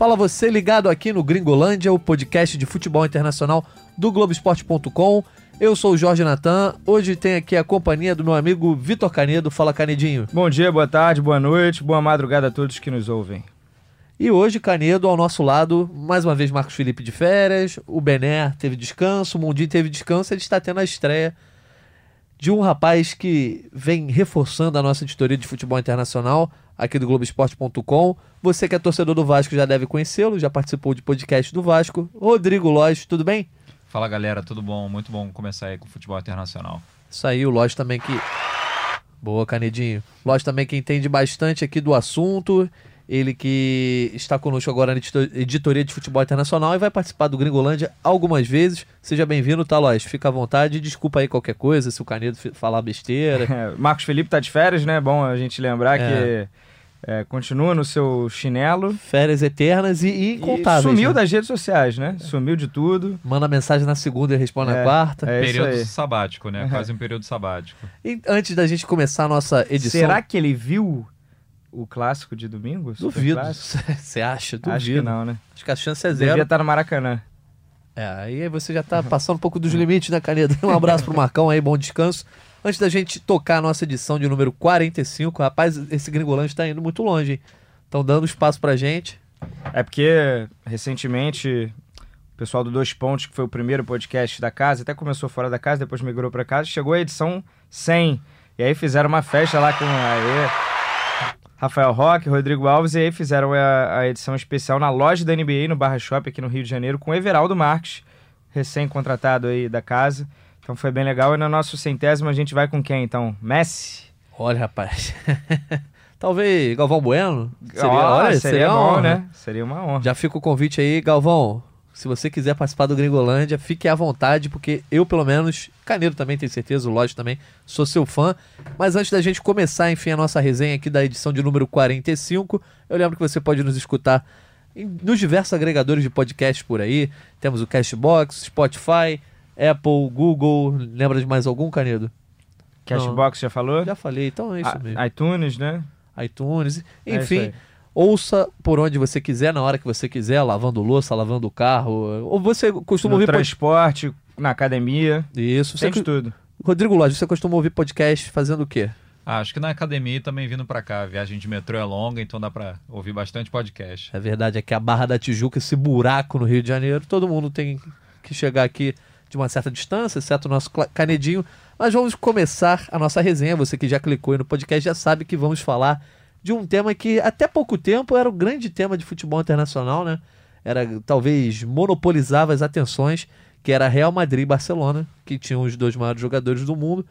Fala você ligado aqui no Gringolândia, o podcast de futebol internacional do Globoesporte.com. Eu sou o Jorge Natan. Hoje tem aqui a companhia do meu amigo Vitor Canedo. Fala, Canedinho. Bom dia, boa tarde, boa noite, boa madrugada a todos que nos ouvem. E hoje, Canedo, ao nosso lado, mais uma vez Marcos Felipe de férias, o Bené teve descanso, o Mundinho teve descanso, ele está tendo a estreia de um rapaz que vem reforçando a nossa editoria de futebol internacional aqui do Globoesporte.com. Você que é torcedor do Vasco já deve conhecê-lo, já participou de podcast do Vasco. Rodrigo Lóis, tudo bem? Fala galera, tudo bom? Muito bom começar aí com o futebol internacional. Isso aí, o Lóis também que. Boa, Canedinho. Lóis também que entende bastante aqui do assunto. Ele que está conosco agora na editoria de futebol internacional e vai participar do Gringolândia algumas vezes. Seja bem-vindo, tá, Lóis? Fica à vontade. Desculpa aí qualquer coisa, se o Canedo falar besteira. É, Marcos Felipe tá de férias, né? Bom a gente lembrar é. que é, continua no seu chinelo. Férias eternas e, e incontáveis. E sumiu né? das redes sociais, né? Sumiu de tudo. Manda mensagem na segunda e responde É, na quarta. é período aí. sabático, né? Quase um período sabático. E antes da gente começar a nossa edição. Será que ele viu o clássico de domingo? Duvido. Você acha? Duvido. Acho que não, né? Acho que a chance é zero. Devia estar no Maracanã. É, aí você já tá passando um pouco dos limites, né, Caneda? Um abraço pro Marcão aí, bom descanso. Antes da gente tocar a nossa edição de número 45, rapaz, esse gringolante tá indo muito longe, hein? Estão dando espaço pra gente. É porque, recentemente, o pessoal do Dois Pontos, que foi o primeiro podcast da casa, até começou fora da casa, depois migrou pra casa, chegou a edição 100. E aí fizeram uma festa lá com aí, Rafael Roque, Rodrigo Alves, e aí fizeram a, a edição especial na loja da NBA, no Barra Shop, aqui no Rio de Janeiro, com o Everaldo Marques, recém-contratado aí da casa. Então foi bem legal. E no nosso centésimo a gente vai com quem, então? Messi? Olha, rapaz. Talvez Galvão Bueno? Olha, seria, uma bom, honra. né? Seria uma honra. Já fica o convite aí, Galvão. Se você quiser participar do Gringolândia, fique à vontade, porque eu, pelo menos, Caneiro também tenho certeza, o Lodge também, sou seu fã. Mas antes da gente começar, enfim, a nossa resenha aqui da edição de número 45, eu lembro que você pode nos escutar nos diversos agregadores de podcast por aí. Temos o Cashbox, Spotify, Apple, Google. Lembra de mais algum, Canedo? Cashbox já falou? Já falei, então é isso Ah, mesmo. iTunes, né? iTunes, É enfim. aí. Ouça por onde você quiser, na hora que você quiser, lavando louça, lavando o carro. Ou você costuma no ouvir pod- transporte, na academia, Isso. Você... tem de tudo. Rodrigo Lodge, você costuma ouvir podcast fazendo o quê? Ah, acho que na academia e também vindo pra cá. A viagem de metrô é longa, então dá pra ouvir bastante podcast. É verdade, é que a Barra da Tijuca, esse buraco no Rio de Janeiro, todo mundo tem que chegar aqui de uma certa distância, exceto o nosso canedinho. Mas vamos começar a nossa resenha. Você que já clicou aí no podcast já sabe que vamos falar de um tema que até pouco tempo era o grande tema de futebol internacional, né? Era talvez monopolizava as atenções, que era Real Madrid e Barcelona, que tinham os dois maiores jogadores do mundo,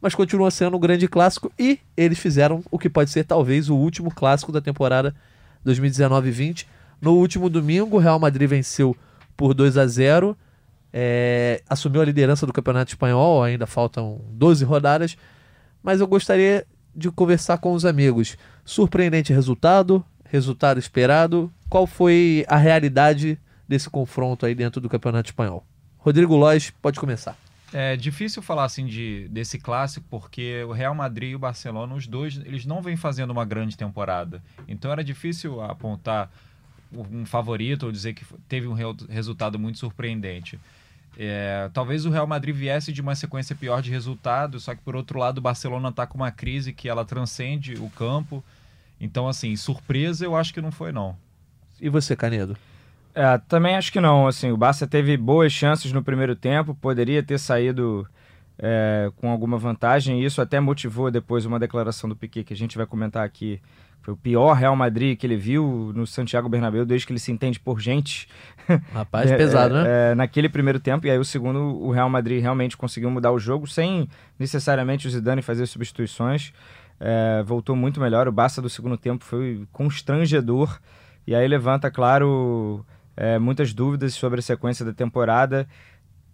mas continua sendo um grande clássico e eles fizeram o que pode ser talvez o último clássico da temporada 2019-20. No último domingo, o Real Madrid venceu por 2 a 0 é, assumiu a liderança do Campeonato Espanhol, ainda faltam 12 rodadas, mas eu gostaria de conversar com os amigos. Surpreendente resultado, resultado esperado, qual foi a realidade desse confronto aí dentro do Campeonato Espanhol? Rodrigo Lois, pode começar. É difícil falar assim de, desse clássico porque o Real Madrid e o Barcelona, os dois, eles não vêm fazendo uma grande temporada. Então era difícil apontar um favorito ou dizer que teve um re- resultado muito surpreendente. É, talvez o Real Madrid viesse de uma sequência pior de resultados, só que por outro lado o Barcelona está com uma crise que ela transcende o campo. Então, assim, surpresa eu acho que não foi, não. E você, Canedo? É, também acho que não. Assim, o Barça teve boas chances no primeiro tempo, poderia ter saído é, com alguma vantagem. E isso até motivou depois uma declaração do Piquet que a gente vai comentar aqui. Foi o pior Real Madrid que ele viu no Santiago Bernabéu desde que ele se entende por gente. Rapaz, É, pesado, é, né? é, naquele primeiro tempo, e aí o segundo, o Real Madrid realmente conseguiu mudar o jogo sem necessariamente o Zidane fazer substituições. É, voltou muito melhor. O Barça do segundo tempo foi constrangedor. E aí levanta, claro, é, muitas dúvidas sobre a sequência da temporada.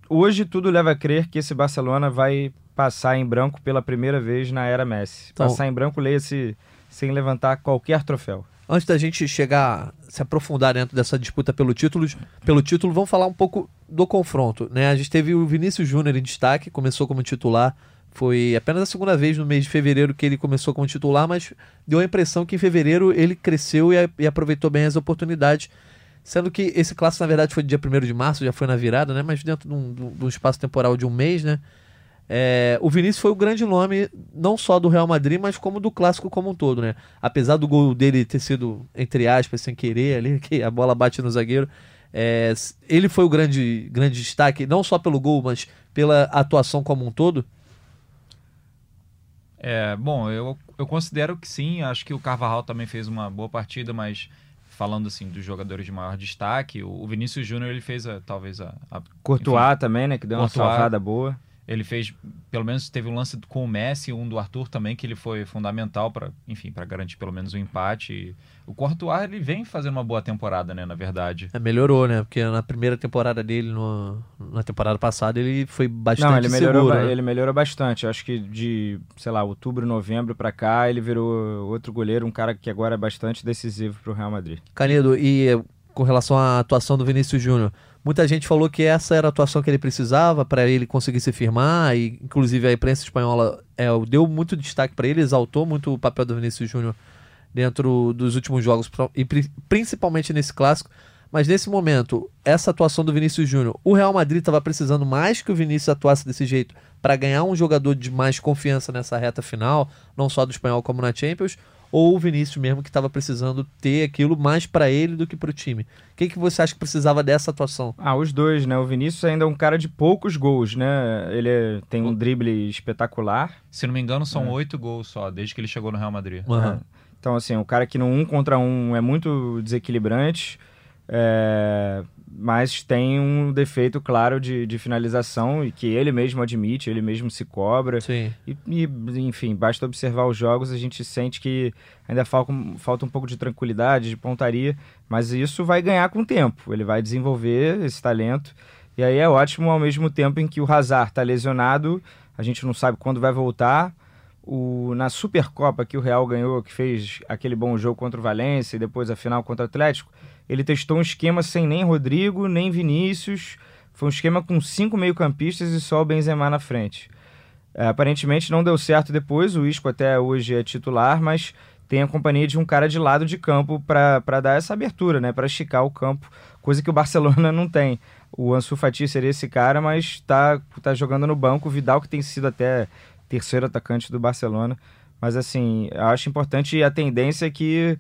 Hoje tudo leva a crer que esse Barcelona vai passar em branco pela primeira vez na era Messi. Então- Passar em branco, leia-se sem levantar qualquer troféu. Antes da gente chegar, se aprofundar dentro dessa disputa pelo título, pelo título, vamos falar um pouco do confronto. Né? A gente teve o Vinícius Júnior em destaque, começou como titular, Foi apenas a segunda vez no mês de fevereiro que ele começou como titular, mas deu a impressão que em fevereiro ele cresceu e, e aproveitou bem as oportunidades. Sendo que esse clássico, na verdade, foi dia 1 de março, já foi na virada, né? Mas dentro de um, de um espaço temporal de um mês, né? É, o Vinícius foi o grande nome, não só do Real Madrid, mas como do clássico como um todo, né? Apesar do gol dele ter sido, entre aspas, sem querer ali, que a bola bate no zagueiro. É, ele foi o grande, grande destaque, não só pelo gol, mas pela atuação como um todo. É, bom, eu, eu considero que sim. Acho que o Carvajal também fez uma boa partida, mas falando assim dos jogadores de maior destaque, o, Vinícius Júnior ele fez a, talvez a, a Courtois enfim, também, né, que deu Courtois, uma salvada boa. Ele fez, pelo menos teve um lance com o Messi, um do Arthur também, que ele foi fundamental para, enfim, para garantir pelo menos o um empate. O Courtois, ele vem fazendo uma boa temporada, né, na verdade. É, melhorou, né? Porque na primeira temporada dele, no, na temporada passada, ele foi bastante Não, ele melhorou, seguro, né? ele melhorou bastante. Eu acho que de, sei lá, outubro, novembro para cá, ele virou outro goleiro, um cara que agora é bastante decisivo para o Real Madrid. Canedo, e com relação à atuação do Vinícius Júnior, Muita gente falou que essa era a atuação que ele precisava para ele conseguir se firmar, e inclusive a imprensa espanhola é, deu muito destaque para ele, exaltou muito o papel do Vinícius Júnior dentro dos últimos jogos, e principalmente nesse clássico. Mas nesse momento, essa atuação do Vinícius Júnior, o Real Madrid estava precisando mais que o Vinícius atuasse desse jeito para ganhar um jogador de mais confiança nessa reta final, não só do espanhol como na Champions, ou o Vinícius mesmo que estava precisando ter aquilo mais para ele do que para o time? O que, que você acha que precisava dessa atuação? Ah, os dois, né? O Vinícius ainda é um cara de poucos gols, né? Ele é, tem um drible espetacular. Se não me engano, são oito é. gols só, desde que ele chegou no Real Madrid. Uhum. É. Então, assim, o cara que no um contra um é muito desequilibrante. É, mas tem um defeito claro de, de finalização e que ele mesmo admite, ele mesmo se cobra. Sim. E, e enfim, basta observar os jogos, a gente sente que ainda falta, falta um pouco de tranquilidade, de pontaria, mas isso vai ganhar com o tempo. Ele vai desenvolver esse talento. E aí é ótimo ao mesmo tempo em que o Hazard está lesionado, a gente não sabe quando vai voltar. O, na Supercopa que o Real ganhou, que fez aquele bom jogo contra o Valência e depois a final contra o Atlético, ele testou um esquema sem nem Rodrigo, nem Vinícius. Foi um esquema com cinco meio-campistas e só o Benzema na frente. É, aparentemente não deu certo depois, o Isco até hoje é titular, mas tem a companhia de um cara de lado de campo para dar essa abertura, né, para esticar o campo, coisa que o Barcelona não tem. O Ansu Fati seria esse cara, mas está tá jogando no banco. O Vidal, que tem sido até terceiro atacante do Barcelona. Mas assim, acho importante a tendência é que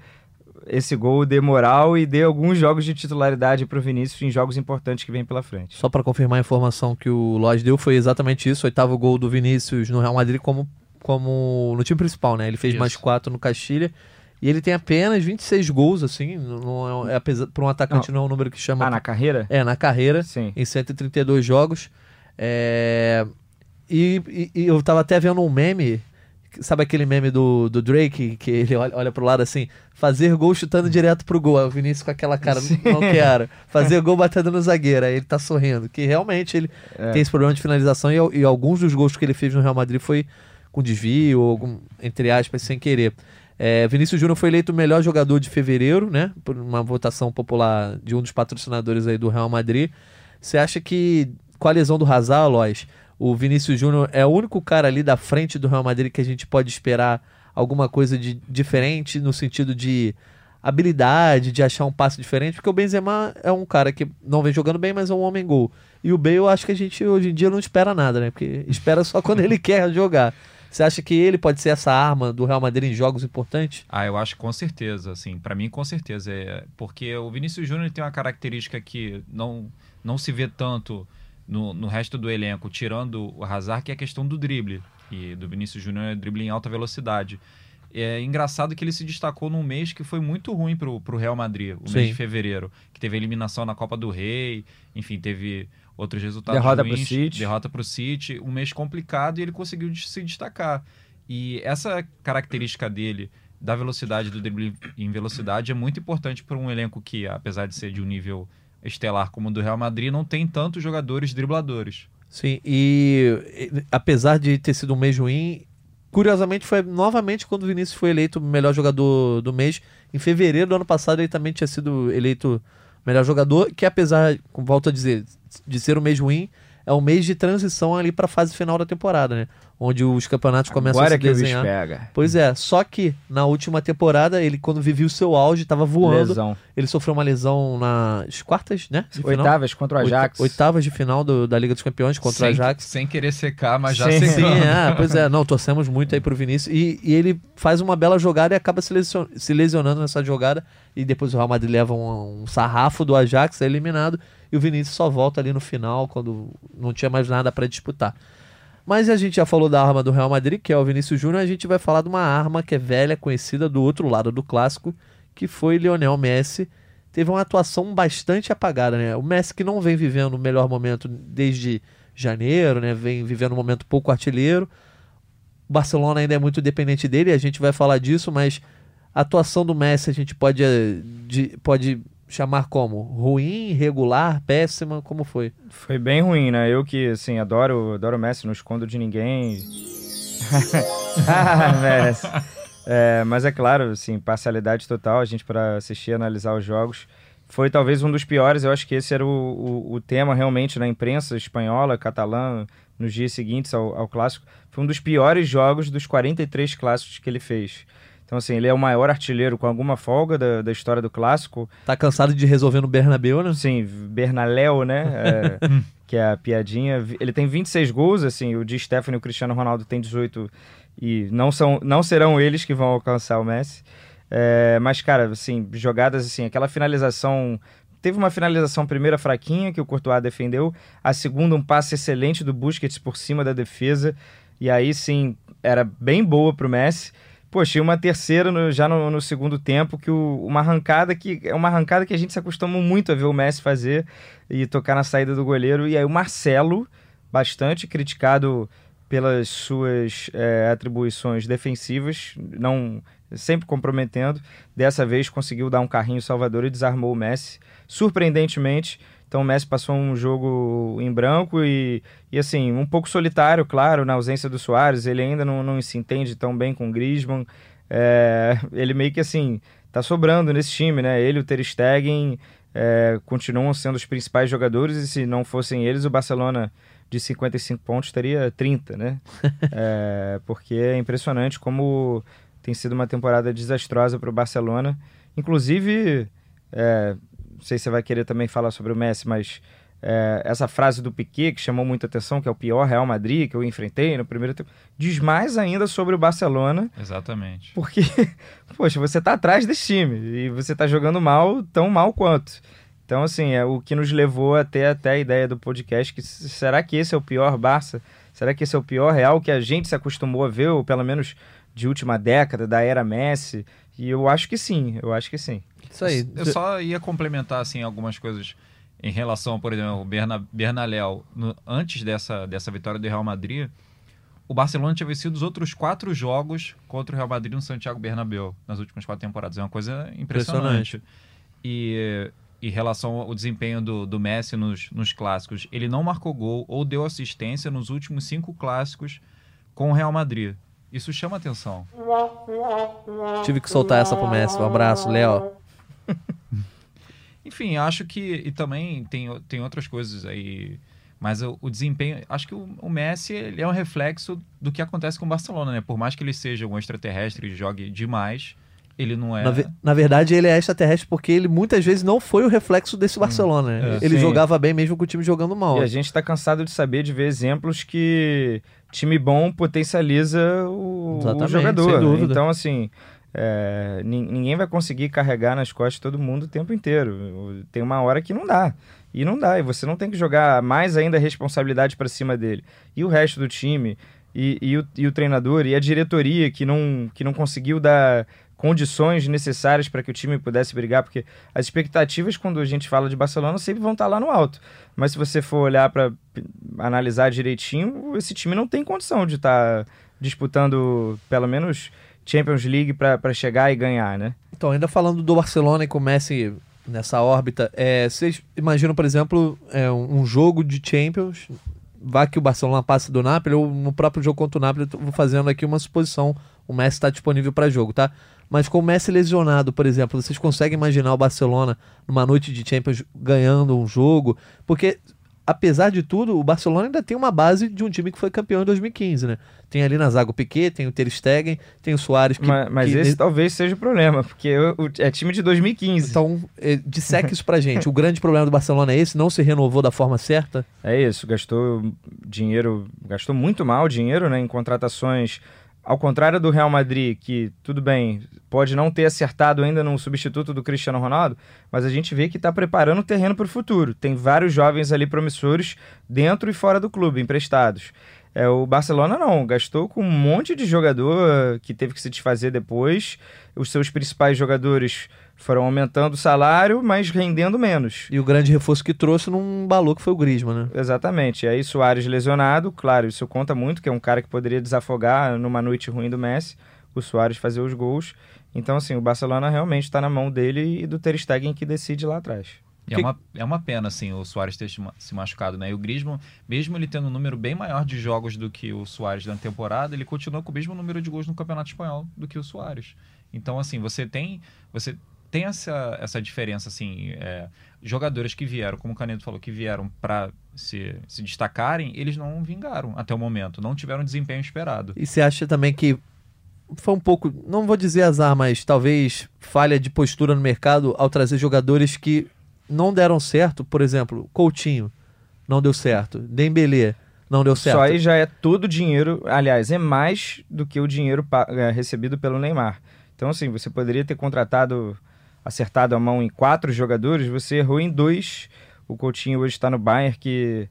esse gol dê moral e dê alguns jogos de titularidade para o Vinícius em jogos importantes que vem pela frente. Só para confirmar a informação que o Lodge deu, foi exatamente isso, oitavo gol do Vinícius no Real Madrid como, como no time principal, né? Ele fez isso. mais quatro no Castilha. E ele tem apenas 26 gols, assim, não é, é para um atacante não. não é um número que chama... Ah, na carreira? É, na carreira, Sim. em 132 jogos. É... E, e, e eu tava até vendo um meme Sabe aquele meme do, do Drake, que ele olha, olha pro lado assim, fazer gol chutando direto pro gol. O Vinícius com aquela cara, Sim. não quero. Fazer gol batendo no zagueiro. Aí ele tá sorrindo. Que realmente ele é. tem esse problema de finalização e, e, alguns dos gols que ele fez no Real Madrid foi com desvio, ou algum, entre aspas, sem querer. É, Vinícius Júnior foi eleito o melhor jogador de fevereiro, né? Por uma votação popular de um dos patrocinadores aí do Real Madrid. Você acha que, com a lesão do Hazard, Lois, o Vinícius Júnior é o único cara ali da frente do Real Madrid que a gente pode esperar alguma coisa de diferente no sentido de habilidade, de achar um passe diferente, porque o Benzema é um cara que não vem jogando bem, mas é um homem gol. E o Bale, eu acho que a gente hoje em dia não espera nada, né? Porque espera só quando ele quer jogar. Você acha que ele pode ser essa arma do Real Madrid em jogos importantes? Ah, eu acho com certeza, assim, para mim com certeza, é porque o Vinícius Júnior tem uma característica que não não se vê tanto no, no resto do elenco, tirando o Hazard, que é a questão do drible. E do Vinícius Júnior é drible em alta velocidade. É engraçado que ele se destacou num mês que foi muito ruim pro, pro Real Madrid, o Sim. mês de fevereiro. Que teve a eliminação na Copa do Rei, enfim, teve outros resultados derrota ruins. Pro City. Derrota pro City. Um mês complicado e ele conseguiu se destacar. E essa característica dele, da velocidade, do drible em velocidade, é muito importante para um elenco que, apesar de ser de um nível estelar como o do Real Madrid, não tem tantos jogadores dribladores. Sim, e, e apesar de ter sido um mês ruim, curiosamente foi novamente quando o Vinícius foi eleito melhor jogador do mês. Em fevereiro do ano passado ele também tinha sido eleito melhor jogador, que apesar, volto a dizer, de ser um mês ruim, é um mês de transição ali para a fase final da temporada, né? onde os campeonatos começam Agora a se que o bicho desenhar. pega. Pois é, só que na última temporada, ele quando vivia o seu auge, estava voando. Lesão. Ele sofreu uma lesão nas quartas, né? Oitavas contra o Ajax. Oita- Oitavas de final do- da Liga dos Campeões contra sem, o Ajax. Sem querer secar, mas já Sim. Sim, é, pois é. Não, torcemos muito aí pro Vinícius. E, e ele faz uma bela jogada e acaba se, lesion- se lesionando nessa jogada. E depois o Real Madrid leva um, um sarrafo do Ajax, é eliminado. E o Vinícius só volta ali no final, quando não tinha mais nada para disputar. Mas a gente já falou da arma do Real Madrid, que é o Vinícius Júnior. A gente vai falar de uma arma que é velha, conhecida do outro lado do clássico, que foi Lionel Messi. Teve uma atuação bastante apagada, né? O Messi que não vem vivendo o melhor momento desde janeiro, né? Vem vivendo um momento pouco artilheiro. O Barcelona ainda é muito dependente dele, a gente vai falar disso, mas a atuação do Messi a gente pode, eh, de- pode chamar como? Ruim, regular, péssima? Como foi? Foi bem ruim, né? Eu que, assim, adoro, adoro o Messi, não escondo de ninguém. ah, Messi. É, mas é claro, assim, parcialidade total, a gente para assistir e analisar os jogos. Foi talvez um dos piores, eu acho que esse era o, o, o tema realmente na imprensa espanhola, catalã, nos dias seguintes ao, ao clássico. Foi um dos piores jogos dos 43 clássicos que ele fez. Então, assim, ele é o maior artilheiro com alguma folga da, da história do clássico. Tá cansado de resolver no Bernabéu, né? Sim, Bernaléu, né? É, que é a piadinha. Ele tem 26 gols, assim, o Di Stefano e o Cristiano Ronaldo têm 18 e não, são, não serão eles que vão alcançar o Messi. É, mas, cara, assim, jogadas assim, aquela finalização. Teve uma finalização primeira fraquinha que o Courtois defendeu, a segunda um passe excelente do Busquets por cima da defesa, e aí sim, era bem boa pro Messi. Poxa, e uma terceira no- já no, no segundo tempo, que o- uma arrancada que é uma arrancada que a gente se acostuma muito a ver o Messi fazer e tocar na saída do goleiro. E aí o Marcelo, bastante criticado pelas suas é, atribuições defensivas, não sempre comprometendo. Dessa vez conseguiu dar um carrinho salvador e desarmou o Messi, surpreendentemente. Então o Messi passou um jogo em branco e, e assim, um pouco solitário, claro, na ausência do Soares. Ele ainda não, não se entende tão bem com o Griezmann. É, ele meio que assim, tá sobrando nesse time, né? Ele e o Ter Stegen é, continuam sendo os principais jogadores e se não fossem eles, o Barcelona de 55 pontos teria 30, né? É, porque é impressionante como tem sido uma temporada desastrosa para o Barcelona. Inclusive, é, não sei se você vai querer também falar sobre o Messi, mas é, essa frase do Piquet, que chamou muita atenção, que é o pior Real Madrid que eu enfrentei no primeiro tempo, diz mais ainda sobre o Barcelona, Exatamente. porque, poxa, você tá atrás desse time e você tá jogando mal, tão mal quanto. Então, assim, é o que nos levou até, até a ideia do podcast, que será que esse é o pior Barça? Será que esse é o pior Real que a gente se acostumou a ver, ou pelo menos de última década, da era Messi? E eu acho que sim, eu acho que sim. Isso aí. Eu só ia complementar assim algumas coisas em relação, por exemplo, ao Berna, Bernaléu. No- antes dessa, dessa vitória do Real Madrid, o Barcelona tinha vencido os outros quatro jogos contra o Real Madrid no Santiago Bernabéu nas últimas quatro temporadas. É uma coisa impressionante. E em relação ao desempenho do, do Messi nos, nos clássicos, ele não marcou gol ou deu assistência nos últimos cinco clássicos com o Real Madrid. Isso chama atenção. Tive que soltar essa pro Messi. Um abraço, Léo. Enfim, acho que. E também tem, tem outras coisas aí. Mas o, o desempenho. Acho que o, o Messi ele é um reflexo do que acontece com o Barcelona, né? Por mais que ele seja um extraterrestre e jogue demais, ele não é. Na, ve- na verdade, ele é extraterrestre porque ele muitas vezes não foi o reflexo desse Barcelona. né? é. ele Sim. jogava bem mesmo com o time jogando mal. E a gente tá cansado de saber, de ver exemplos que time bom potencializa o, o Exatamente, jogador. sem dúvida. Então, assim, é, nin- ninguém vai conseguir carregar nas costas todo mundo o tempo inteiro. Tem uma hora que não dá. E não dá. E você não tem que jogar mais ainda a responsabilidade para cima dele. E o resto do time, e, e o, e o treinador, e a diretoria que não, que não conseguiu dar condições necessárias para que o time pudesse brigar, porque as expectativas quando a gente fala de Barcelona sempre vão estar lá no alto. Mas se você for olhar para analisar direitinho, esse time não tem condição de estar disputando pelo menos Champions League para chegar e ganhar, né? Então, ainda falando do Barcelona e com o Messi nessa órbita, é, vocês imaginam, por exemplo, é, um um jogo de Champions, vá que o Barcelona passe do Napoli, ou no próprio jogo contra o Napoli, eu vou fazendo aqui uma suposição, o Messi está disponível para jogo, tá? Mas com o Messi lesionado, por exemplo, vocês conseguem imaginar o Barcelona numa noite de Champions ganhando um jogo? Porque apesar de tudo, o Barcelona ainda tem uma base de um time que foi campeão em 2015, né? Tem ali na zaga o Piquet, tem o Ter Stegen, tem o Soares que... Mas, mas que- esse talvez seja o problema, porque é time de 2015. Então, é, disseque isso pra gente. O grande problema do Barcelona é esse, não se renovou da forma certa? É isso, gastou dinheiro, gastou muito mal dinheiro né, em contratações. Ao contrário do Real Madrid, que tudo bem, pode não ter acertado ainda no substituto do Cristiano Ronaldo, mas a gente vê que está preparando o terreno para o futuro. Tem vários jovens ali promissores dentro e fora do clube, emprestados. É, o Barcelona não, gastou com um monte de jogador que teve que se desfazer depois. Os seus principais jogadores foram aumentando o salário, mas rendendo menos. E o grande reforço que trouxe num balou que foi o Griezmann, né? Exatamente. E aí Soares lesionado, claro, isso conta muito, que é um cara que poderia desafogar numa noite ruim do Messi, o Soares fazer os gols. Então, assim, o Barcelona realmente está na mão dele e do Ter Stegen que decide lá atrás. E Que- É, uma, é uma pena, assim, o Soares ter se machucado, né? E o Griezmann, mesmo ele tendo um número bem maior de jogos do que o Soares na temporada, ele continua com o mesmo número de gols no Campeonato Espanhol do que o Soares. Então, assim, você tem, você tem essa, essa diferença, assim, é, jogadores que vieram, como o Canedo falou, que vieram para se, se destacarem, eles não vingaram até o momento, não tiveram o desempenho esperado. E você acha também que foi um pouco, não vou dizer azar, mas talvez falha de postura no mercado ao trazer jogadores que não deram certo? Por exemplo, Coutinho não deu certo, Dembélé não deu certo. Só aí já é todo o dinheiro, aliás, é mais do que o dinheiro é, recebido pelo Neymar. Então, assim, você poderia ter contratado, acertado a mão em quatro jogadores, você errou em dois. O Coutinho hoje está no Bayern, que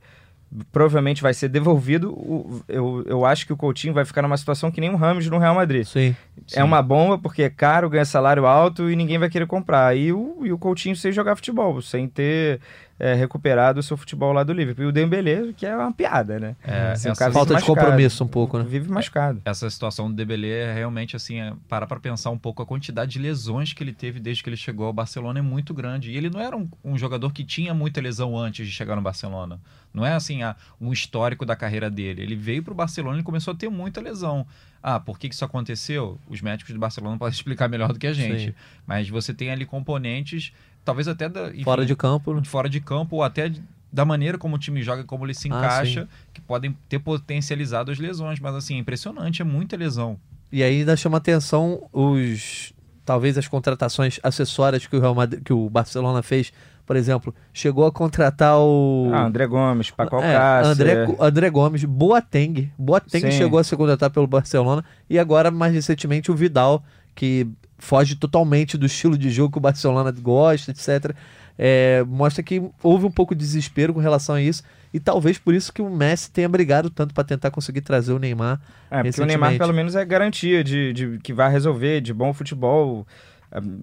provavelmente vai ser devolvido. Eu, eu acho que o Coutinho vai ficar numa situação que nem o Ramos no Real Madrid. Sim. É uma bomba porque é caro, ganha salário alto e ninguém vai querer comprar. E o, e o Coutinho sem jogar futebol, sem ter é, recuperado o seu futebol lá do Liverpool. E o Dembélé, que é uma piada, né? É, Assim, essa- Falta de machucado. compromisso um pouco, né? Vive machucado. essa situação do Dembélé é realmente assim, é, parar para pensar um pouco a quantidade de lesões que ele teve desde que ele chegou ao Barcelona é muito grande. E ele não era um, um jogador que tinha muita lesão antes de chegar no Barcelona. Não é assim ah, um histórico da carreira dele. Ele veio para o Barcelona e começou a ter muita lesão. Ah, por que, que isso aconteceu? Os médicos do Barcelona podem explicar melhor do que a gente. Sim. Mas você tem ali componentes, talvez até da, enfim, Fora de campo, né? fora de campo ou até da maneira como o time joga, como ele se Ah, encaixa, que podem ter potencializado as lesões. Mas assim, é impressionante, é muita lesão. E aí ainda chama atenção os talvez as contratações acessórias que o Real Madrid, que o Barcelona fez, por exemplo, chegou a contratar o Ah, André Gomes, Paco É, Alcácer. André, André Gomes, Boateng. Boateng Sim. chegou a ser contratado pelo Barcelona e agora, mais recentemente, o Vidal, que foge totalmente do estilo de jogo que o Barcelona gosta, etc. É, mostra que houve um pouco de desespero com relação a isso e talvez por isso que o Messi tenha brigado tanto para tentar conseguir trazer o Neymar. É, porque o. Neymar pelo menos é garantia de, de que vai resolver, de bom futebol.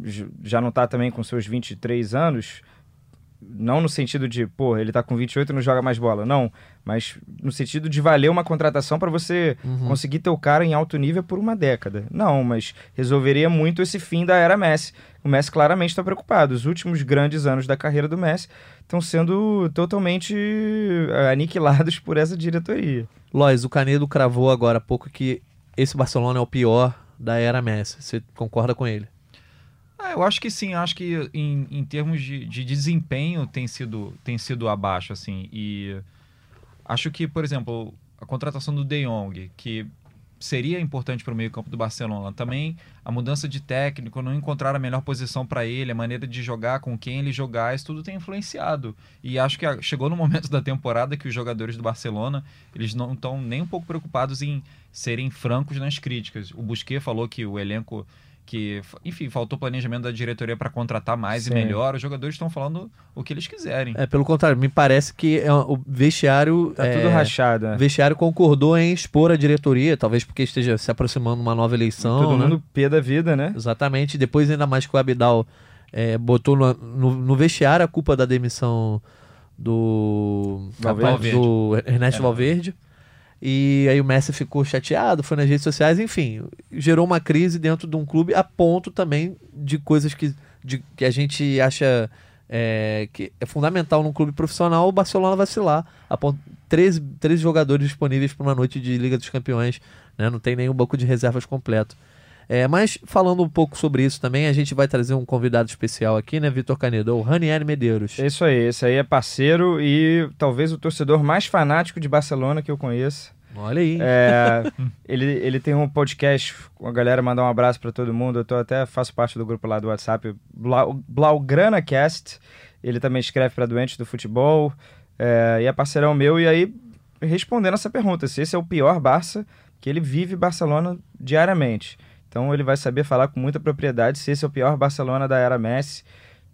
J- Já não tá também com seus 23 anos. Não no sentido de, pô, ele tá com 28 e não joga mais bola. Não. Mas no sentido de valer uma contratação para você Uhum. conseguir ter o cara em alto nível por uma década. Não, mas resolveria muito esse fim da era Messi. O Messi claramente está preocupado. Os últimos grandes anos da carreira do Messi estão sendo totalmente eh, aniquilados por essa diretoria. Lois, o Canedo cravou agora há pouco que esse Barcelona é o pior da era Messi. Você concorda com ele? Ah, eu acho que sim, acho que em, em termos de, de desempenho tem sido, tem sido abaixo, assim. E acho que, por exemplo, a contratação do De Jong, que seria importante para o meio-campo do Barcelona, também a mudança de técnico, não encontrar a melhor posição para ele, a maneira de jogar, com quem ele jogar, isso tudo tem influenciado. E acho que chegou no momento da temporada que os jogadores do Barcelona, eles não estão nem um pouco preocupados em serem francos nas críticas. O Busquets falou que o elenco que, enfim, faltou planejamento da diretoria para contratar mais Sim. e melhor. Os jogadores estão falando o que eles quiserem. É, pelo contrário, me parece que é, o vestiário. Tá é, tudo rachado. né? O vestiário concordou em expor a diretoria, talvez porque esteja se aproximando uma nova eleição. Todo né? mundo pé da vida, né? Exatamente. Depois, ainda mais que o Abidal é, botou no, no- no vestiário a culpa da demissão do, Valverde. do Ernesto É. Valverde. E aí o Messi ficou chateado, foi nas redes sociais, enfim, gerou uma crise dentro de um clube a ponto também de coisas que, de- que a gente acha é, que é fundamental num clube profissional, o Barcelona vacilar. A ponto, 13, 13 jogadores disponíveis para uma noite de Liga dos Campeões, né? não tem nenhum banco de reservas completo. É, mas falando um pouco sobre isso também, a gente vai trazer um convidado especial aqui, né, Vitor Canedo, o Ranieri Medeiros. É isso aí, esse aí é parceiro e talvez o torcedor mais fanático de Barcelona que eu conheço. Olha aí. É, ele, ele tem um podcast com a galera, mandar um abraço para todo mundo. Eu tô até faço parte do grupo lá do WhatsApp, Blau, Blaugrana Cast. Ele também escreve para Doentes do Futebol é, e é parceirão meu. E aí, respondendo essa pergunta, se esse é o pior Barça, que ele vive Barcelona diariamente. Então ele vai saber falar com muita propriedade se esse é o pior Barcelona da era Messi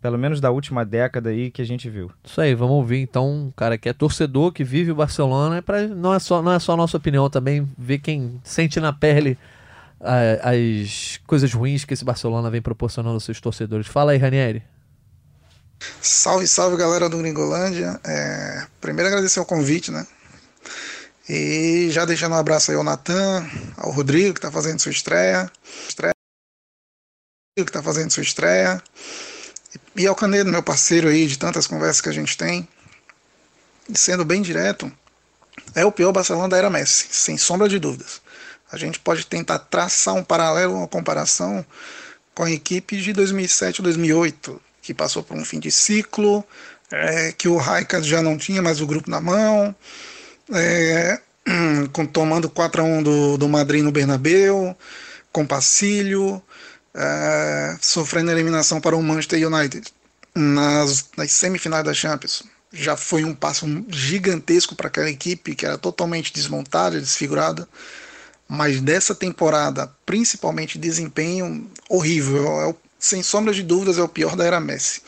pelo menos da última década aí que a gente viu. Isso aí, vamos ouvir então um cara que é torcedor, que vive o Barcelona, é pra, não, é só, não é só a nossa opinião também, ver quem sente na pele a, as coisas ruins que esse Barcelona vem proporcionando aos seus torcedores. Fala aí, Ranieri. Salve, salve galera do Gringolândia. É, primeiro agradecer o convite, né? E já deixando um abraço aí ao Natan, ao Rodrigo, que está fazendo sua estreia. estreia que está fazendo sua estreia. E ao Canedo, meu parceiro aí, de tantas conversas que a gente tem, sendo bem direto, é o pior Barcelona da era Messi, sem sombra de dúvidas. A gente pode tentar traçar um paralelo, uma comparação com a equipe de 2007 2008, que passou por um fim de ciclo, é, que o Raikkonen já não tinha mais o grupo na mão, é, com, tomando 4 a 1 do, do Madrid no Bernabeu, com Pacílio, é, sofrendo eliminação para o Manchester United nas, nas semifinais da Champions. Já foi um passo gigantesco para aquela equipe que era totalmente desmontada, desfigurada. Mas dessa temporada, principalmente desempenho horrível, é, sem sombra de dúvidas, é o pior da era Messi.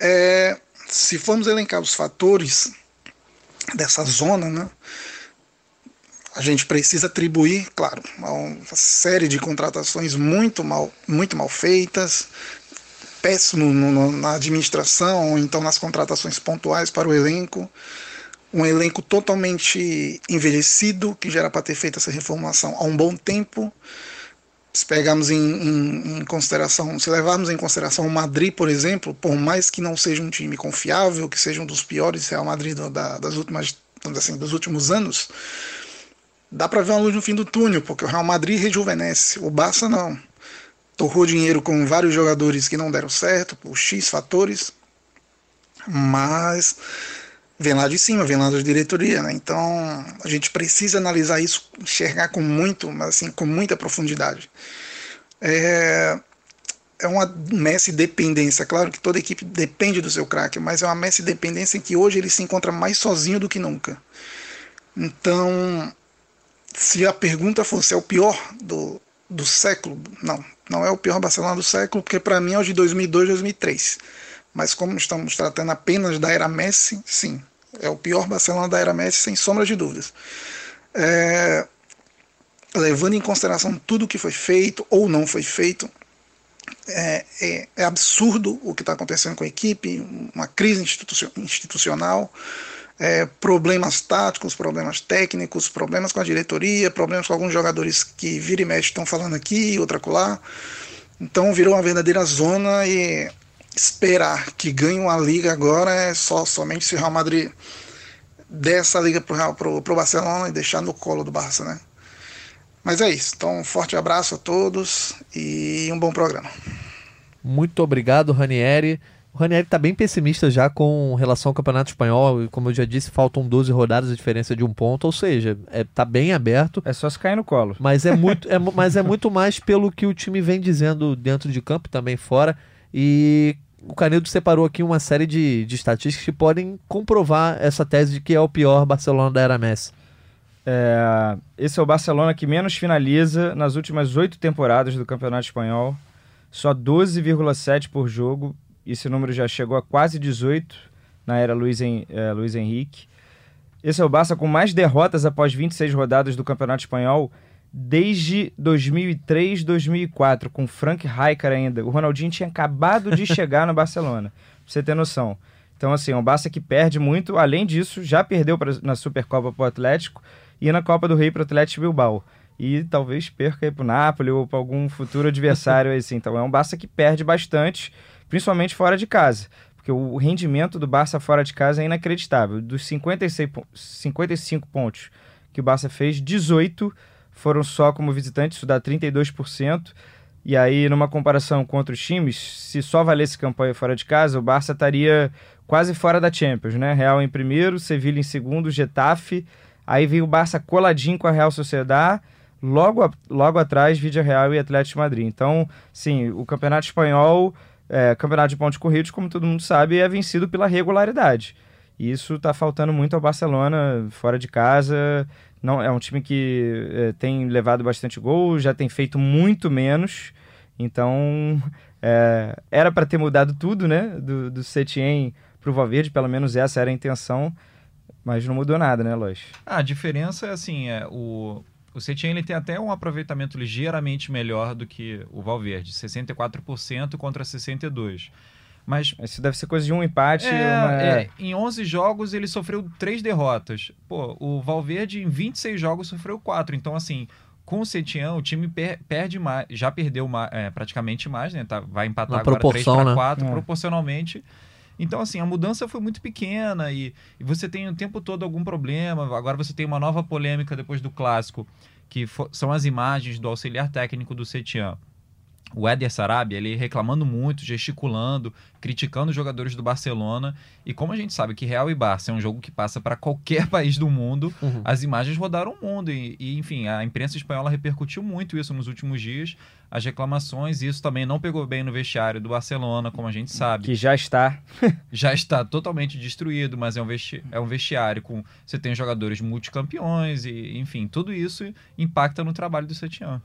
É, se formos elencar os fatores dessa zona, né, a gente precisa atribuir, claro, uma série de contratações muito mal, muito mal feitas, péssimo no, na administração, ou então nas contratações pontuais para o elenco. Um elenco totalmente envelhecido, que já era para ter feito essa reformulação há um bom tempo. Se pegarmos em, em, em, consideração, se levarmos em consideração o Madrid, por exemplo, por mais que não seja um time confiável, que seja um dos piores Real Madrid da, das últimas, assim, dos últimos anos, dá para ver uma luz no fim do túnel, porque o Real Madrid rejuvenesce, o Barça não. Torrou dinheiro com vários jogadores que não deram certo, por X fatores, mas vem lá de cima, vem lá da diretoria, né? Então a gente precisa analisar isso, enxergar com muito, mas assim, com muita profundidade. É, é uma Messi dependência. Claro que toda equipe depende do seu craque, mas é uma Messi dependência em que hoje ele se encontra mais sozinho do que nunca. Então se a pergunta fosse é o pior do, do século, não, não é o pior Barcelona do século, porque para mim é o de 2002, 2003. Mas como estamos tratando apenas da era Messi, sim, é o pior Barcelona da era Messi, sem sombra de dúvidas. É, levando em consideração tudo o que foi feito ou não foi feito, é, é, é absurdo o que está acontecendo com a equipe, uma crise institucional é, problemas táticos, problemas técnicos, problemas com a diretoria, problemas com alguns jogadores que vira e mexe estão falando aqui, outra colar. Então virou uma verdadeira zona e esperar que ganhe uma liga agora é só somente se o Real Madrid der essa liga pro, pro Barcelona e deixar no colo do Barça, né? Mas é isso. Então, um forte abraço a todos e um bom programa. Muito obrigado, Ranieri. O Ranieri está bem pessimista já com relação ao Campeonato Espanhol. E como eu já disse, faltam 12 rodadas, a diferença de um ponto. Ou seja, é, tá bem aberto. É só se cair no colo. Mas é muito, é, mas é muito mais pelo que o time vem dizendo dentro de campo e também fora. E o Canedo separou aqui uma série de, de estatísticas que podem comprovar essa tese de que é o pior Barcelona da era Messi. É, esse é o Barcelona que menos finaliza nas últimas oito temporadas do Campeonato Espanhol. Só 12,7 por jogo esse número já chegou a quase 18 na era Luiz, Hen é, Luiz Henrique. Esse é o Barça com mais derrotas após 26 rodadas do Campeonato Espanhol desde 2003, 2004, com Frank Rijkaard ainda. O Ronaldinho tinha acabado de chegar no Barcelona, pra você ter noção. Então, assim, é um Barça que perde muito. Além disso, já perdeu pra, na Supercopa pro Atlético e na Copa do Rei pro Atlético Bilbao. E talvez perca aí pro Napoli ou para algum futuro adversário assim. Então, é um Barça que perde bastante principalmente fora de casa. Porque o rendimento do Barça fora de casa é inacreditável. Dos 56, 55 pontos que o Barça fez, 18 foram só como visitantes, isso dá 32%. E aí, numa comparação com outros times, se só valesse campanha fora de casa, o Barça estaria quase fora da Champions, né? Real em primeiro, Sevilha em segundo, Getafe. Aí vem o Barça coladinho com a Real Sociedad, logo, logo atrás, Vídea Real e Atlético Madrid. Então, sim, o Campeonato Espanhol, é, Campeonato de Pontos Corridos, como todo mundo sabe, é vencido pela regularidade. E isso está faltando muito ao Barcelona, fora de casa. Não, é um time que é, tem levado bastante gol, já tem feito muito menos. Então, é, era para ter mudado tudo, né? Do, do Setien para o Valverde, pelo menos essa era a intenção, mas não mudou nada, né, Lois? Ah, a diferença é assim, é, o, o Setien ele tem até um aproveitamento ligeiramente melhor do que o Valverde, 64% contra 62%. Mas isso deve ser coisa de um empate. É, uma... é, em 11 jogos ele sofreu três derrotas. Pô, o Valverde em 26 jogos sofreu quatro. Então, assim, com o Setien, o time per perde mais, já perdeu mais, é, praticamente mais, né? Tá, vai empatar Na agora 3 proporção, para né? 4 É. proporcionalmente. Então, assim, a mudança foi muito pequena e, e você tem o tempo todo algum problema. Agora você tem uma nova polêmica depois do clássico, que fo- são as imagens do auxiliar técnico do Setien. O Éder Sarabia, ele reclamando muito, gesticulando, criticando os jogadores do Barcelona. E como a gente sabe que Real e Barça é um jogo que passa para qualquer país do mundo, Uhum. as imagens rodaram o mundo. E, e, enfim, a imprensa espanhola repercutiu muito isso nos últimos dias, as reclamações. E isso também não pegou bem no vestiário do Barcelona, como a gente sabe. Que já está. Já está totalmente destruído, mas é um, vesti é um vestiário com. Você tem jogadores multicampeões, e, enfim, tudo isso impacta no trabalho do Setien.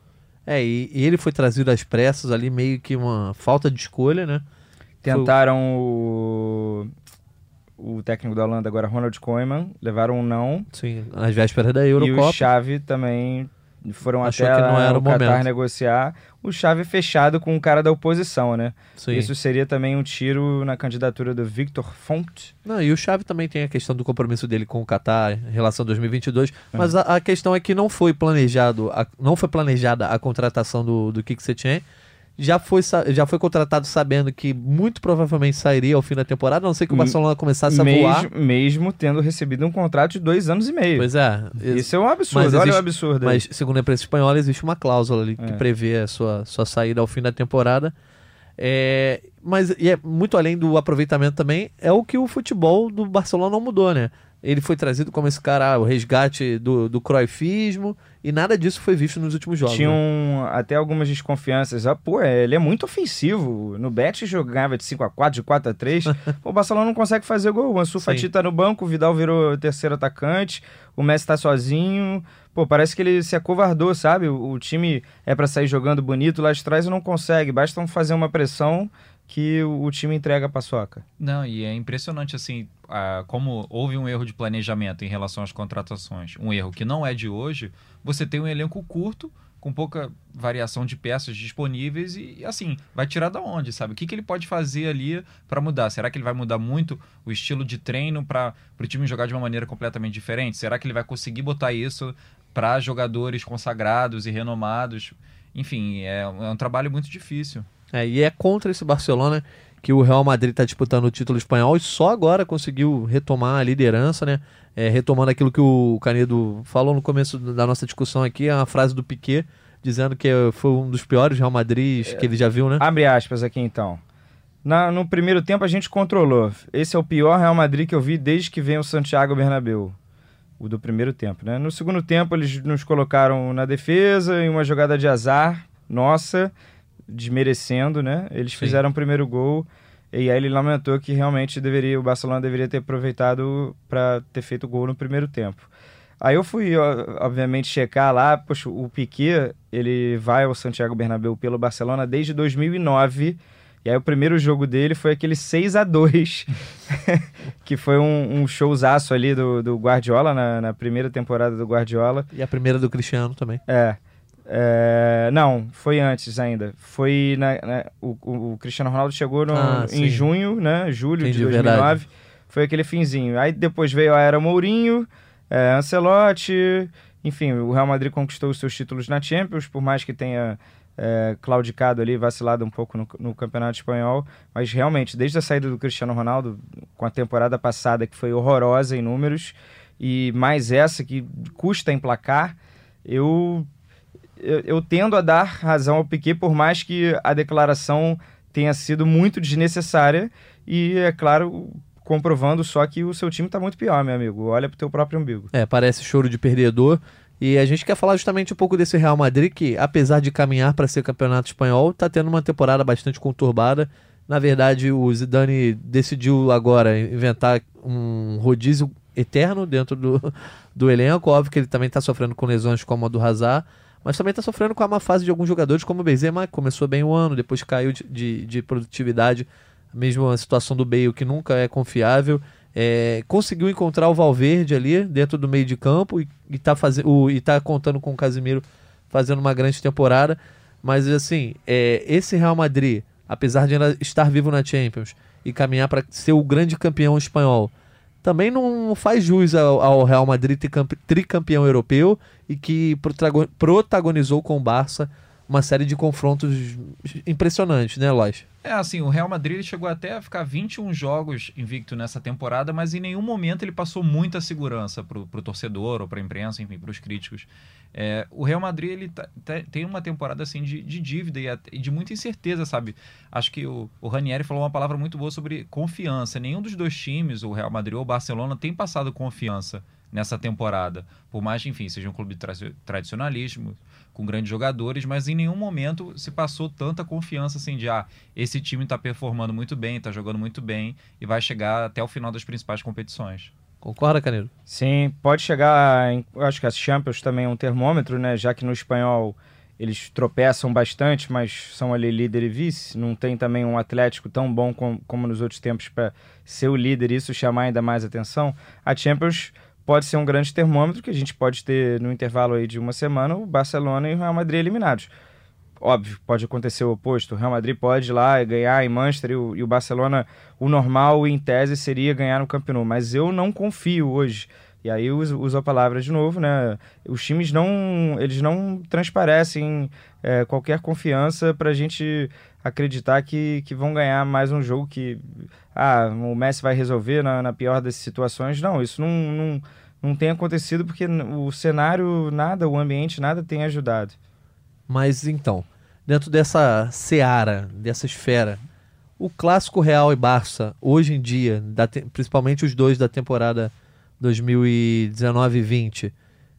É, e, e ele foi trazido às pressas ali, meio que uma falta de escolha, né? Tentaram o, o técnico da Holanda agora, Ronald Koeman, levaram um não. Sim, às vésperas da E Eurocopa. o Xavi também foram Achou até que não era o o Qatar momento. negociar. O Xavi fechado com o cara da oposição, né? Sim. Isso seria também um tiro na candidatura do Victor Font. Não, e o Xavi também tem a questão do compromisso dele com o Qatar em relação a 2022, mas a, a questão é que não foi planejado, a- não foi planejada a contratação do, do Kik Setien. Já foi, já foi contratado sabendo que muito provavelmente sairia ao fim da temporada, a não ser que o Barcelona começasse a voar. Mesmo, mesmo tendo recebido um contrato de dois anos e meio. Pois é. Isso é um absurdo, Mas olha existe- o absurdo. aí. Mas, segundo a imprensa espanhola, existe uma cláusula ali que É. prevê a sua, sua saída ao fim da temporada. É, mas e é muito além do aproveitamento também, é o que o futebol do Barcelona não mudou, né? Ele foi trazido como esse cara, o resgate do, do croifismo, e nada disso foi visto nos últimos jogos. né? Tinham até algumas desconfianças. Ah, pô, é, ele é muito ofensivo. No Betis jogava de 5x4, de 4x3. Pô, o Barcelona não consegue fazer gol. O Ansu. Fati tá no banco, o Vidal virou terceiro atacante, o Messi tá sozinho. Pô, parece que ele se acovardou, sabe? O, o time é pra sair jogando bonito lá de trás e não consegue. Basta fazer uma pressão que o, o time entrega a paçoca. Não, e é impressionante assim, ah, como houve um erro de planejamento em relação às contratações, um erro que não é de hoje. Você tem um elenco curto, com pouca variação de peças disponíveis e assim, vai tirar da onde, sabe? O que, que ele pode fazer ali para mudar? Será que ele vai mudar muito o estilo de treino para o time jogar de uma maneira completamente diferente? Será que ele vai conseguir botar isso para jogadores consagrados e renomados? Enfim, é, é um trabalho muito difícil. É, e é contra esse Barcelona que o Real Madrid está disputando o título espanhol e só agora conseguiu retomar a liderança, né? É, retomando aquilo que o Canedo falou no começo da nossa discussão aqui, uma frase do Piquet dizendo que foi um dos piores Real Madrid que ele já viu, né? Abre aspas aqui então. Na- no primeiro tempo a gente controlou. Esse é o pior Real Madrid que eu vi desde que vem o Santiago Bernabéu. O do primeiro tempo, né? No segundo tempo eles nos colocaram na defesa em uma jogada de azar, nossa, desmerecendo, né? Eles Sim. fizeram o primeiro gol e aí ele lamentou que realmente deveria, o Barcelona deveria ter aproveitado para ter feito o gol no primeiro tempo. Aí eu fui, obviamente, checar lá, poxa, o Piquet, ele vai ao Santiago Bernabéu pelo Barcelona desde 2009, e aí o primeiro jogo dele foi aquele 6 a 2 que foi um, um showzaço ali do, do Guardiola, na, na primeira temporada do Guardiola. E a primeira do Cristiano também. É. É, não, foi antes ainda. Foi na, na- o, o- Cristiano Ronaldo chegou no- Ah, em junho, né? Julho Entendi, de 2009. verdade. Foi aquele finzinho. Aí depois veio a era Mourinho, é, Ancelotti. Enfim, o Real Madrid conquistou os seus títulos na Champions, por mais que tenha é, claudicado ali, vacilado um pouco no, no Campeonato Espanhol. Mas realmente, desde a saída do Cristiano Ronaldo, com a temporada passada, que foi horrorosa em números, e mais essa que custa emplacar, eu eu, eu tendo a dar razão ao Piquet, por mais que a declaração tenha sido muito desnecessária e, é claro, comprovando só que o seu time está muito pior, meu amigo. Olha pro teu próprio umbigo. É, parece choro de perdedor. E a gente quer falar justamente um pouco desse Real Madrid que, apesar de caminhar para ser campeonato espanhol, está tendo uma temporada bastante conturbada. Na verdade, o Zidane decidiu agora inventar um rodízio eterno dentro do, do elenco. Óbvio que ele também está sofrendo com lesões como a do Hazard, mas também está sofrendo com a má fase de alguns jogadores, como o Benzema, que começou bem o ano, depois caiu de, de, de produtividade. Mesmo a situação do Bale, que nunca é confiável. É, conseguiu encontrar o Valverde ali dentro do meio de campo e, está tá contando com o Casimiro fazendo uma grande temporada. Mas assim, é, esse Real Madrid, apesar de ainda estar vivo na Champions e caminhar para ser o grande campeão espanhol, também não faz jus ao, ao Real Madrid tricampeão europeu e que protagonizou com o Barça uma série de confrontos impressionantes, né, Lois? É, assim, o Real Madrid chegou até a ficar 21 jogos invicto nessa temporada, mas em nenhum momento ele passou muita segurança para o torcedor ou para a imprensa, enfim, para os críticos. É, o Real Madrid ele tá, tá, tem uma temporada assim de, de dívida e, de muita incerteza, sabe? Acho que o, o Ranieri falou uma palavra muito boa sobre confiança. Nenhum dos dois times, o Real Madrid ou o Barcelona, tem passado confiança nessa temporada. Por mais que, enfim, seja um clube tra tradicionalismo, com grandes jogadores, mas em nenhum momento se passou tanta confiança assim de ah, esse time está performando muito bem, está jogando muito bem e vai chegar até o final das principais competições. Concorda, Caneiro? Sim, pode chegar. Em, acho que a Champions também é um termômetro, né? Já que no espanhol eles tropeçam bastante, mas são ali líder e vice. Não tem também um Atlético tão bom com, como nos outros tempos para ser o líder e isso chamar ainda mais atenção. A Champions pode ser um grande termômetro que a gente pode ter no intervalo aí de uma semana o Barcelona e o Real Madrid eliminados. Óbvio, pode acontecer o oposto. O Real Madrid pode ir lá e ganhar em Manchester e o, e o Barcelona, o normal em tese seria ganhar no Camp Nou. Mas eu não confio hoje. E aí uso, uso a palavra de novo, né? Os times não, eles não transparecem é, qualquer confiança para a gente acreditar que, que vão ganhar mais um jogo que ah, o Messi vai resolver na, na pior das situações. Não, isso não, não, não tem acontecido porque o cenário, nada, o ambiente, nada tem ajudado. Mas então, dentro dessa seara, dessa esfera, o clássico Real e Barça, hoje em dia, principalmente os dois da temporada 2019 20,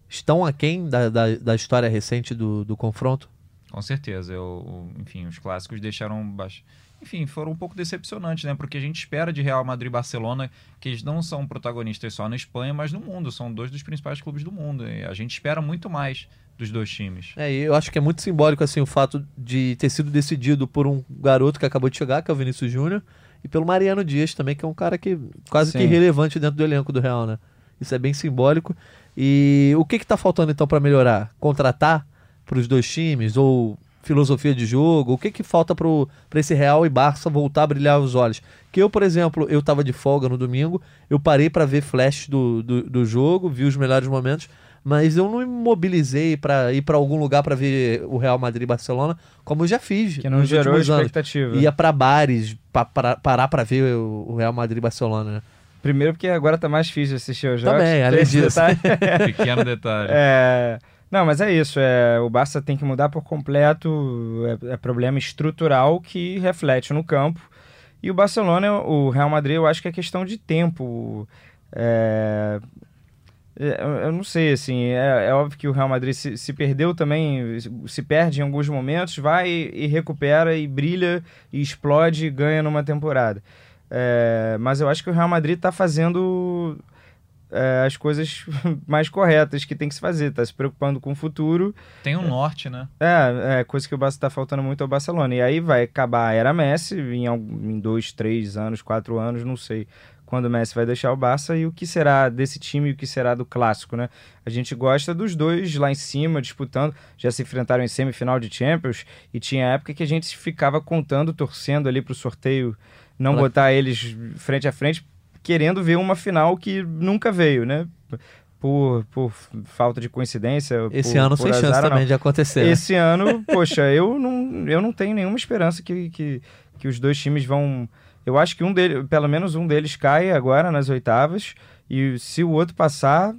estão aquém da, da, da história recente do, do confronto? Com certeza. Eu, enfim, os clássicos deixaram baixo. Enfim, foram um pouco decepcionantes, né? Porque a gente espera de Real Madrid e Barcelona que eles não são protagonistas só na Espanha, mas no mundo. São dois dos principais clubes do mundo. E a gente espera muito mais dos dois times. É, e eu acho que é muito simbólico assim o fato de ter sido decidido por um garoto que acabou de chegar, que é o Vinícius Júnior, e pelo Mariano Dias também, que é um cara que quase Sim. que relevante dentro do elenco do Real, né? Isso é bem simbólico. E o que está faltando então para melhorar? Contratar para os dois times ou filosofia de jogo? O que que falta para esse Real e Barça voltar a brilhar os olhos? Que eu, por exemplo, eu estava de folga no domingo, eu parei para ver flash do, do, do, jogo, vi os melhores momentos, mas eu não me mobilizei para ir para algum lugar para ver o Real Madrid e Barcelona, como eu já fiz. Que não gerou expectativa. Anos. Ia para bares, pra, pra, parar para ver o Real Madrid e Barcelona, né? Primeiro porque agora tá mais difícil assistir os jogos. Também, além disso. Detalhe. Pequeno detalhe. É... Não, mas é isso. É, o Barça tem que mudar por completo. É, é, problema estrutural que reflete no campo. E o Barcelona, o Real Madrid, eu acho que é questão de tempo. É, é eu não sei, assim, é, é, óbvio que o Real Madrid se, se, perdeu também, se perde em alguns momentos, vai e recupera e brilha e explode e ganha numa temporada. É, mas eu acho que o Real Madrid está fazendo é, as coisas mais corretas que tem que se fazer, tá se preocupando com o futuro. Tem um norte, né? É, é coisa que o Barça tá faltando muito ao Barcelona. E aí vai acabar a era Messi em, em dois, três anos, quatro anos, não sei quando o Messi vai deixar o Barça e o que será desse time e o que será do clássico, né? A gente gosta dos dois lá em cima disputando, já se enfrentaram em semifinal de Champions e tinha época que a gente ficava contando, torcendo ali pro sorteio não botar eles frente a frente querendo ver uma final que nunca veio, né? Por, por falta de coincidência. Esse por, ano por sem azar, chance não. também de acontecer. Né? Esse ano, poxa, eu não, eu não tenho nenhuma esperança que, que, que os dois times vão. Eu acho que um deles, pelo menos um deles cai agora nas oitavas. E se o outro passar,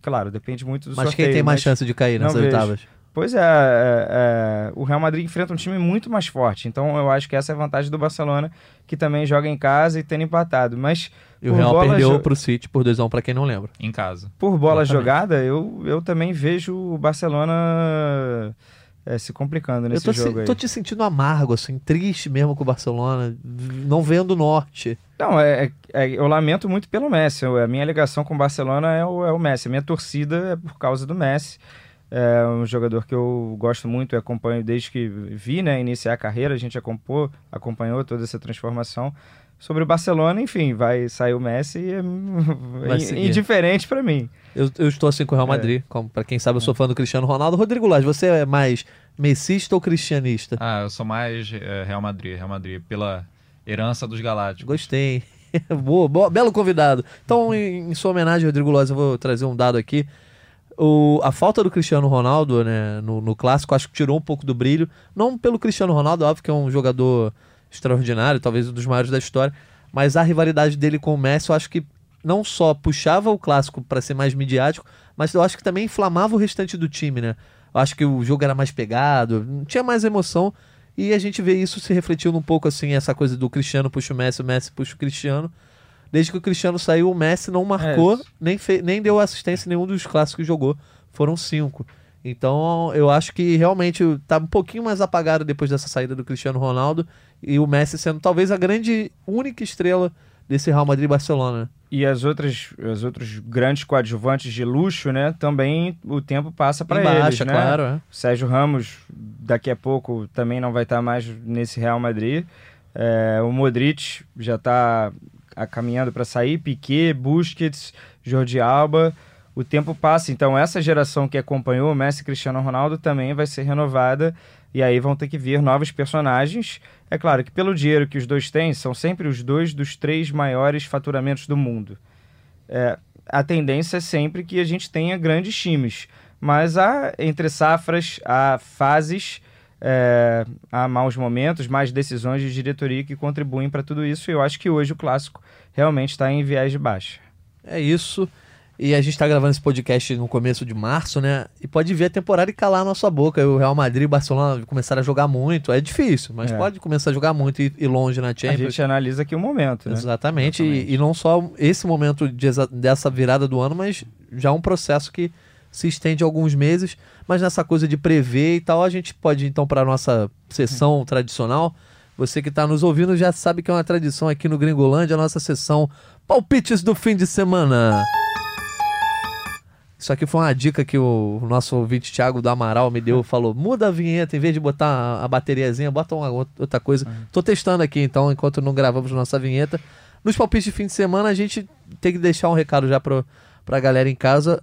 claro, depende muito do mas sorteio. Quem tem mais chance de cair nas oitavas? Pois é, é, é, o Real Madrid enfrenta um time muito mais forte. Então eu acho que essa é a vantagem do Barcelona, que também joga em casa e tendo empatado. Mas E o Real perdeu jo- pro City por 2x1 pra quem não lembra. Em casa. por bola Exatamente. jogada, eu, eu também vejo o Barcelona é, se complicando Eu nesse se- jogo aí. tô te sentindo amargo, assim, triste mesmo com o Barcelona, não vendo o norte. Não, é, é- eu lamento muito pelo Messi. Eu- A minha ligação com o Barcelona é o, é o Messi. A minha torcida é por causa do Messi. É um jogador que eu gosto muito e acompanho desde que vi né, iniciar a carreira. A gente acompanhou, acompanhou toda essa transformação. Sobre o Barcelona, enfim, vai sair o Messi e é indiferente para mim. Eu, eu estou assim com o Real É. Madrid, como, pra quem sabe eu sou fã do Cristiano Ronaldo. Rodrigo Lage, você é mais messista ou cristianista? Ah, eu sou mais eh, Real Madrid, Real Madrid, pela herança dos Galácticos. Gostei. boa, boa, belo convidado. Então, em, em sua homenagem, Rodrigo Loz, eu vou trazer um dado aqui. O, a falta do Cristiano Ronaldo né, no, no clássico acho que tirou um pouco do brilho. Não pelo Cristiano Ronaldo, óbvio que é um jogador extraordinário, talvez um dos maiores da história, mas a rivalidade dele com o Messi eu acho que não só puxava o clássico para ser mais midiático, mas eu acho que também inflamava o restante do time, né? Eu acho que o jogo era mais pegado, tinha mais emoção. E a gente vê isso se refletindo um pouco assim, essa coisa do Cristiano puxa o Messi, o Messi puxa o Cristiano. Desde que o Cristiano saiu, o Messi não marcou, É. nem, nem deu assistência em nenhum dos clássicos que jogou. Foram cinco. Então eu acho que realmente tá um pouquinho mais apagado depois dessa saída do Cristiano Ronaldo. E o Messi sendo talvez a grande, única estrela desse Real Madrid e Barcelona. E as outras, os outros grandes coadjuvantes de luxo, né? Também o tempo passa para eles, né? claro. É. Sérgio Ramos, daqui a pouco, também não vai estar mais nesse Real Madrid. É, o Modric já está caminhando para sair. Piquet, Busquets, Jordi Alba. O tempo passa, então essa geração que acompanhou o Messi Cristiano Ronaldo também vai ser renovada. E aí vão ter que vir novos personagens. É claro que pelo dinheiro que os dois têm, são sempre os dois dos três maiores faturamentos do mundo. É, a tendência é sempre que a gente tenha grandes times. Mas há, entre safras, há fases, é, há maus momentos, mais decisões de diretoria que contribuem para tudo isso. E eu acho que hoje o clássico realmente está em viés de baixa. É isso. E a gente tá gravando esse podcast no começo de março, né? E pode ver a temporada e calar a nossa boca. O Real Madrid e o Barcelona começaram a jogar muito. É difícil, mas É. pode começar a jogar muito e ir longe na A Champions. gente analisa aqui o momento, né? Exatamente. E, Exatamente. e não só esse momento de dessa virada do ano, mas já um processo que se estende alguns meses. Mas nessa coisa de prever e tal, a gente pode ir, então para nossa sessão tradicional. Você que está nos ouvindo já sabe que é uma tradição aqui no Gringolândia, a nossa sessão Palpites do Fim de Semana. Isso aqui foi uma dica que o nosso ouvinte Thiago do Amaral me deu. Falou: muda a vinheta, em vez de botar a, a bateriazinha, bota uma outra coisa. Tô testando aqui então, enquanto não gravamos nossa vinheta. Nos palpites de fim de semana, a gente tem que deixar um recado já pro, pra galera em casa.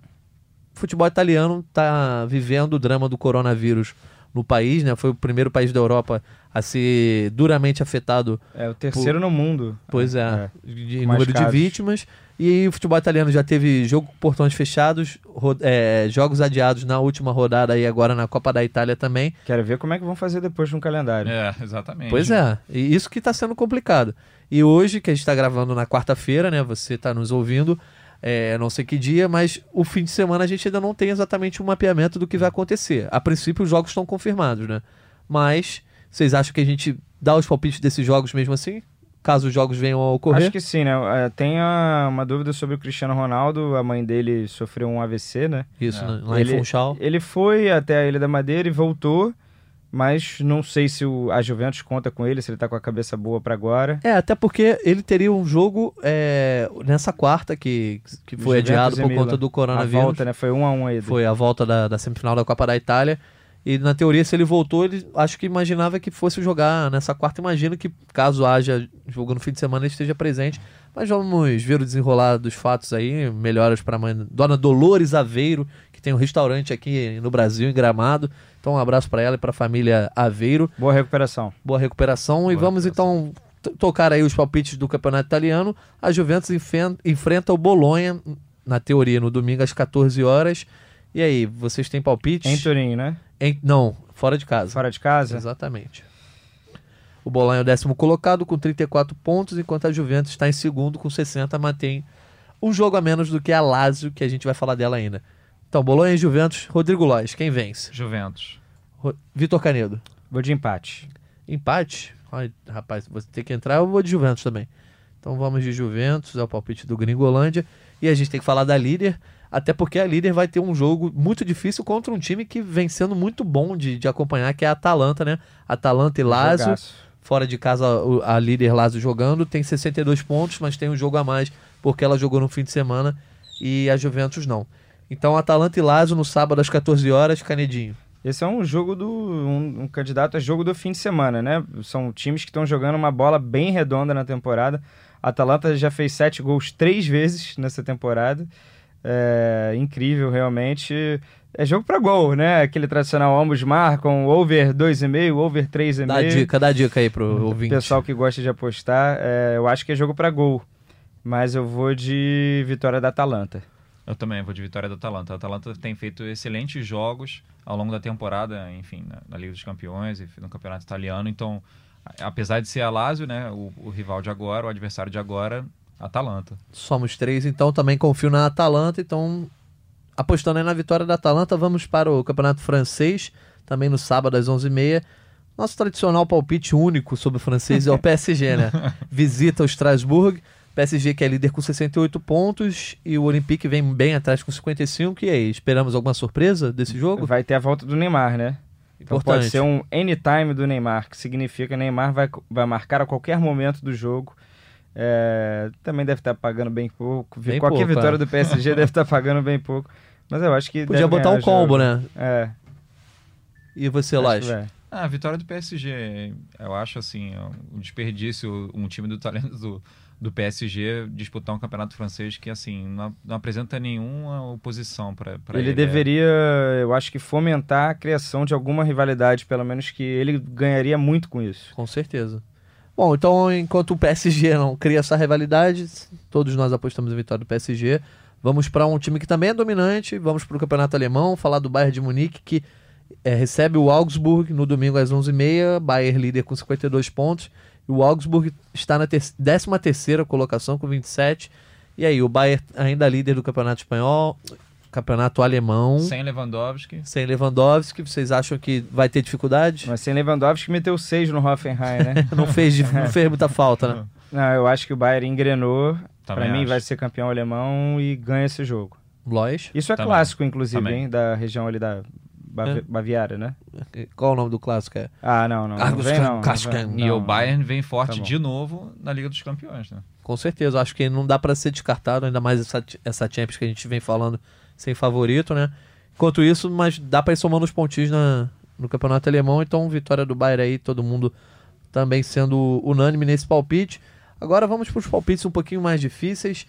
O futebol italiano tá vivendo o drama do coronavírus no país, né? Foi o primeiro país da Europa a ser duramente afetado É o terceiro no mundo. Pois é, de com mais número de casos. vítimas. E o futebol italiano já teve jogo com portões fechados, ro- é, jogos adiados na última rodada e agora na Copa da Itália também. Quero ver como é que vão fazer depois no calendário. É, exatamente. Pois é, e isso que está sendo complicado. E hoje, que a gente está gravando na quarta-feira, né? Você está nos ouvindo, é, não sei que dia, mas o fim de semana a gente ainda não tem exatamente um mapeamento do que vai acontecer. A princípio, os jogos estão confirmados, né? Mas vocês acham que a gente dá os palpites desses jogos mesmo assim? Caso os jogos venham a ocorrer? Acho que sim, né? É, Tem uma dúvida sobre o Cristiano Ronaldo. A mãe dele sofreu um AVC, né? Isso, É. né? lá Ele- em Funchal. Ele foi até a Ilha da Madeira e voltou, mas não sei se o, a Juventus conta com ele, se ele tá com a cabeça boa para agora. É, até porque ele teria um jogo é, nessa quarta que, que foi Juventus adiado por Milan. conta do A coronavírus. volta, né? Foi um a um aí. Foi a volta da, da semifinal da Copa da Itália. E na teoria, se ele voltou, ele acho que imaginava que fosse jogar nessa quarta. Imagino que, caso haja jogo no fim de semana, ele esteja presente. Mas vamos ver o desenrolar dos fatos aí. Melhoras para a mãe, Dona Dolores Aveiro, que tem um restaurante aqui no Brasil, em Gramado. Então, um abraço para ela e para a família Aveiro. Boa recuperação. Boa recuperação. e Boa vamos então t- tocar aí os palpites do Campeonato Italiano. A Juventus enfrenta o Bolonha, na teoria, no domingo às 14 horas. E aí, vocês têm palpites? Em Turim, né? Em- Não, fora de casa. Fora de casa. Exatamente. O Bolonha é o décimo colocado com 34 pontos, enquanto a Juventus está em segundo com 60, mantém um jogo a menos do que a Lazio, que a gente vai falar dela ainda. Então, Bolonha e Juventus, Rodrigo Lois, quem vence? Juventus. Ro- Vitor Canedo. Vou de empate. Empate? Ai, rapaz, você tem que entrar, eu vou de Juventus também. Então vamos de Juventus, é o palpite do Gringolândia. E a gente tem que falar da líder, até porque a líder vai ter um jogo muito difícil contra um time que vem sendo muito bom de, de acompanhar, que é a Atalanta, né? Atalanta e Lazio. Jogaço. Fora de casa, a líder Lazio jogando, tem 62 pontos, mas tem um jogo a mais, porque ela jogou no fim de semana e a Juventus não. Então, Atalanta e Lazio no sábado às 14 horas, Canedinho. Esse é um jogo do. Um, um candidato a jogo do fim de semana, né? São times que estão jogando uma bola bem redonda na temporada. A Atalanta já fez sete gols três vezes nessa temporada. É incrível, realmente. É jogo pra gol, né? Aquele tradicional ambos marcam, over 2,5, over 3,5. Dá dica, dá dica aí pro ouvinte. Pessoal que gosta de apostar, é, eu acho que é jogo pra gol. Mas eu vou de vitória da Atalanta. Eu também vou de vitória da Atalanta. A Atalanta tem feito excelentes jogos ao longo da temporada, enfim, na, na Liga dos Campeões e no Campeonato Italiano. Então, apesar de ser a Lazio, né, o, o rival de agora, o adversário de agora, Atalanta. Somos três, então também confio na Atalanta. Então, apostando aí na vitória da Atalanta, vamos para o Campeonato Francês, também no sábado às 11h30. Nosso tradicional palpite único sobre o francês é o PSG, né? Visita o Strasbourg. PSG que é líder com 68 pontos e o Olympique vem bem atrás com 55. E aí, esperamos alguma surpresa desse jogo? Vai ter a volta do Neymar, né? Então Importante. pode ser um anytime do Neymar, que significa que o Neymar vai, vai marcar a qualquer momento do jogo. É, também deve estar pagando bem pouco. Bem Qualquer pouco, vitória é. do PSG deve estar pagando bem pouco. Mas eu acho que. Podia botar um o combo, né? É. E você, vai. Ah, a vitória do PSG, eu acho assim, um desperdício um time do talento do, do PSG disputar um campeonato francês que assim não, não apresenta nenhuma oposição para Ele, ele. deveria, eu acho que, fomentar a criação de alguma rivalidade, pelo menos que ele ganharia muito com isso. Com certeza. Bom, então enquanto o PSG não cria essa rivalidade, todos nós apostamos em vitória do PSG. Vamos para um time que também é dominante, vamos para o campeonato alemão, falar do Bayern de Munique, que é, recebe o Augsburg no domingo às 11h30, Bayern líder com 52 pontos, o Augsburg está na 13ª colocação com 27. E aí, o Bayern ainda líder do campeonato espanhol, campeonato alemão, sem, Sem Lewandowski. Lewandowski, vocês acham que vai ter dificuldade? Mas sem Lewandowski que meteu seis no Hoffenheim, né? Não fez, não fez muita falta, né? Não, eu acho que o Bayern engrenou. Pra mim acho. vai ser campeão alemão e ganha esse jogo. Lois. Isso é Também. clássico, inclusive, Também. hein, da região ali da Bavi- É. Baviera, né? Qual o nome do clássico? É? Ah, não, não. Não Carlos vem, não. não vem, E não. o Bayern vem forte Tá de novo na Liga dos Campeões, né? Com certeza, acho que não dá pra ser descartado, ainda mais essa, essa Champions que a gente vem falando sem favorito, né? Enquanto isso, mas dá pra ir somando os pontinhos na, no campeonato alemão, então vitória do Bayern aí, todo mundo também sendo unânime nesse palpite. Agora vamos para os palpites um pouquinho mais difíceis.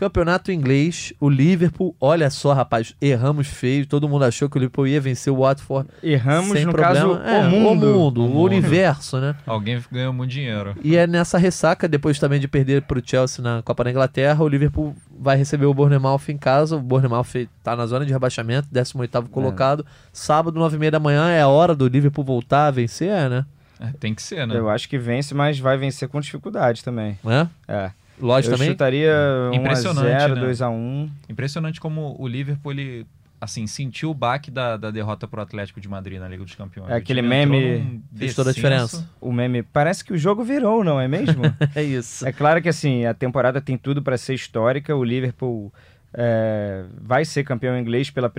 Campeonato inglês, o Liverpool, olha só, rapaz, erramos feio. Todo mundo achou que o Liverpool ia vencer o Watford. Erramos, sem no problema. caso, É, o mundo. o mundo, O o mundo. universo, né? Alguém ganhou muito dinheiro. E é nessa ressaca, depois também de perder para o Chelsea na Copa da Inglaterra, o Liverpool vai receber o Bournemouth em casa. O Bournemouth está na zona de rebaixamento, 18º colocado. Sábado, 9h30 da manhã, é a hora do Liverpool voltar a vencer, é, né? É, tem que ser, né? Eu acho que vence, mas vai vencer com dificuldade também. É? É. Lógico eu também. chutaria 1x0, Impressionante, né? 2x1. Impressionante como o Liverpool, ele, assim, sentiu o baque da, da derrota pro Atlético de Madrid na Liga dos Campeões. É aquele meme fez toda a diferença. O meme. Parece que o jogo virou, não é mesmo? É isso. É claro que assim, a temporada tem tudo para ser histórica. O Liverpool é, vai ser campeão inglês, pela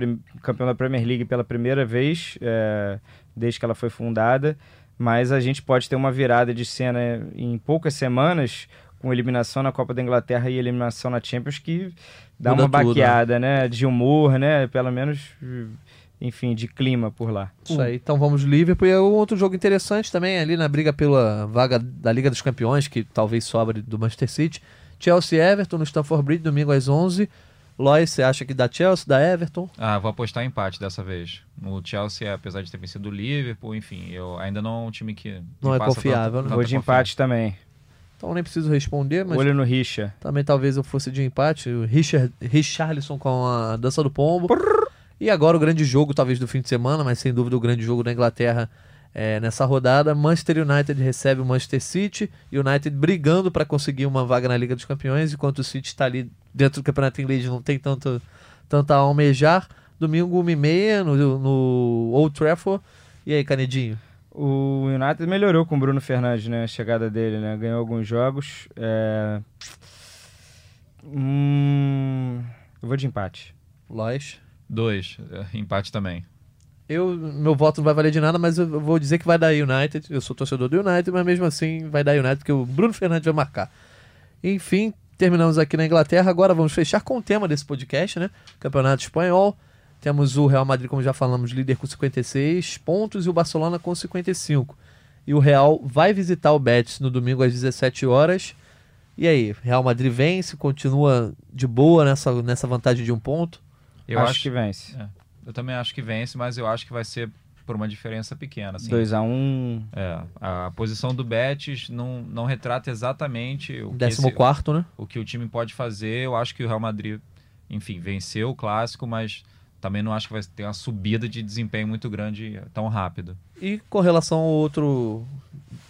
campeão da Premier League pela primeira vez é, desde que ela foi fundada. Mas a gente pode ter uma virada de cena em poucas semanas, com eliminação na Copa da Inglaterra e eliminação na Champions, que dá Muda uma tudo, né? baqueada, né? De humor, né? Pelo menos, enfim, de clima por lá. Isso aí. Então vamos Liverpool. E é outro jogo interessante também, ali na briga pela vaga da Liga dos Campeões, que talvez sobre do Manchester City. Chelsea e Everton no Stamford Bridge, domingo às 11 Lois, você acha que dá Chelsea, dá Everton? Ah, vou apostar em empate dessa vez. O Chelsea, apesar de ter vencido o Liverpool, enfim, eu ainda não é um time que. Não é confiável, tanta- né? Vou de empate também. Então nem preciso responder, mas Olho no Richa. Também talvez eu fosse de empate. O Richard, Richarlison com a dança do pombo. E agora o grande jogo, talvez, do fim de semana, mas sem dúvida o grande jogo da Inglaterra é, nessa rodada. Manchester United recebe o Manchester City. United brigando para conseguir uma vaga na Liga dos Campeões, enquanto o City está ali dentro do campeonato inglês não tem tanto, tanto a almejar. Domingo, 1 e meia, no, no Old Trafford. E aí, Canedinho? O United melhorou com o Bruno Fernandes, né? A chegada dele, né? Ganhou alguns jogos. É... Hum... Eu vou de empate. Lois. Dois. é, Empate também. Eu, meu voto não vai valer de nada, mas eu vou dizer que vai dar United. Eu sou torcedor do United, mas mesmo assim vai dar United, porque o Bruno Fernandes vai marcar. Enfim, terminamos aqui na Inglaterra. Agora vamos fechar com o tema desse podcast, né? Campeonato Espanhol. Temos o Real Madrid, como já falamos, líder com 56 pontos e o Barcelona com 55. E o Real vai visitar o Betis no domingo às 17 horas. E aí, Real Madrid vence, continua de boa nessa, nessa vantagem de um ponto. Eu acho, acho, que vence. Eu também acho que vence, mas eu acho que vai ser por uma diferença pequena. Assim. 2x1. É, a posição do Betis não, não retrata exatamente o que, Décimo esse- quarto, né? o que o time pode fazer. Eu acho que o Real Madrid, enfim, venceu o clássico, mas também não acho que vai ter uma subida de desempenho muito grande tão rápido. E com relação ao outro,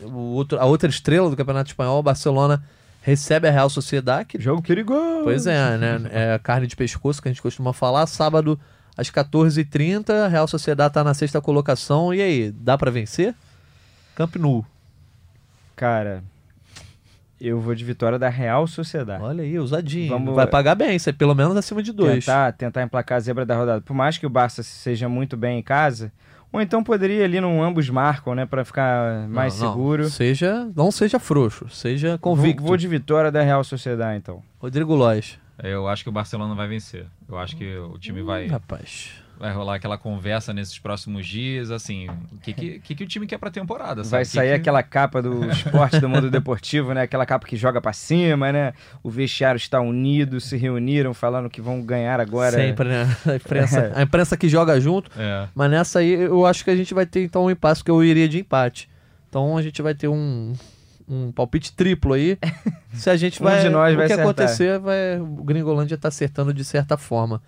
o outro, a outra estrela do Campeonato Espanhol, o Barcelona recebe a Real Sociedade. que- Jogo perigoso. Pois é, né? É a carne de pescoço que a gente costuma falar. Sábado às 14h30, a Real Sociedade está na sexta colocação. E aí, dá para vencer? Camp Nou. Cara, eu vou de vitória da Real Sociedade. Olha aí, ousadinho. Vamos- Vai pagar bem, isso é pelo menos acima de dois. Tentar, tentar emplacar a zebra da rodada. Por mais que o Barça seja muito bem em casa, ou então poderia ali num ambos marcam, né, Pra ficar mais Não, não. seguro. Seja, não seja frouxo, seja convicto. Vou, vou de vitória da Real Sociedade, então. Rodrigo Lois. Eu acho que o Barcelona vai vencer. Eu acho que o time vai, Rapaz. Vai rolar aquela conversa nesses próximos dias, assim, o que, que, que, que o time quer pra temporada, sabe? Vai Que sair que- aquela capa do esporte do mundo deportivo, né? Aquela capa que joga pra cima, né? O vestiário está unido, se reuniram falando que vão ganhar agora. Sempre, né? A imprensa, É. a imprensa que joga junto. É. Mas nessa aí eu acho que a gente vai ter então um impasse, porque eu iria de empate. Então a gente vai ter um, um palpite triplo aí. Se a gente Um vai. de nós o vai que acertar. acontecer, vai, o Gringolândia tá acertando de certa forma.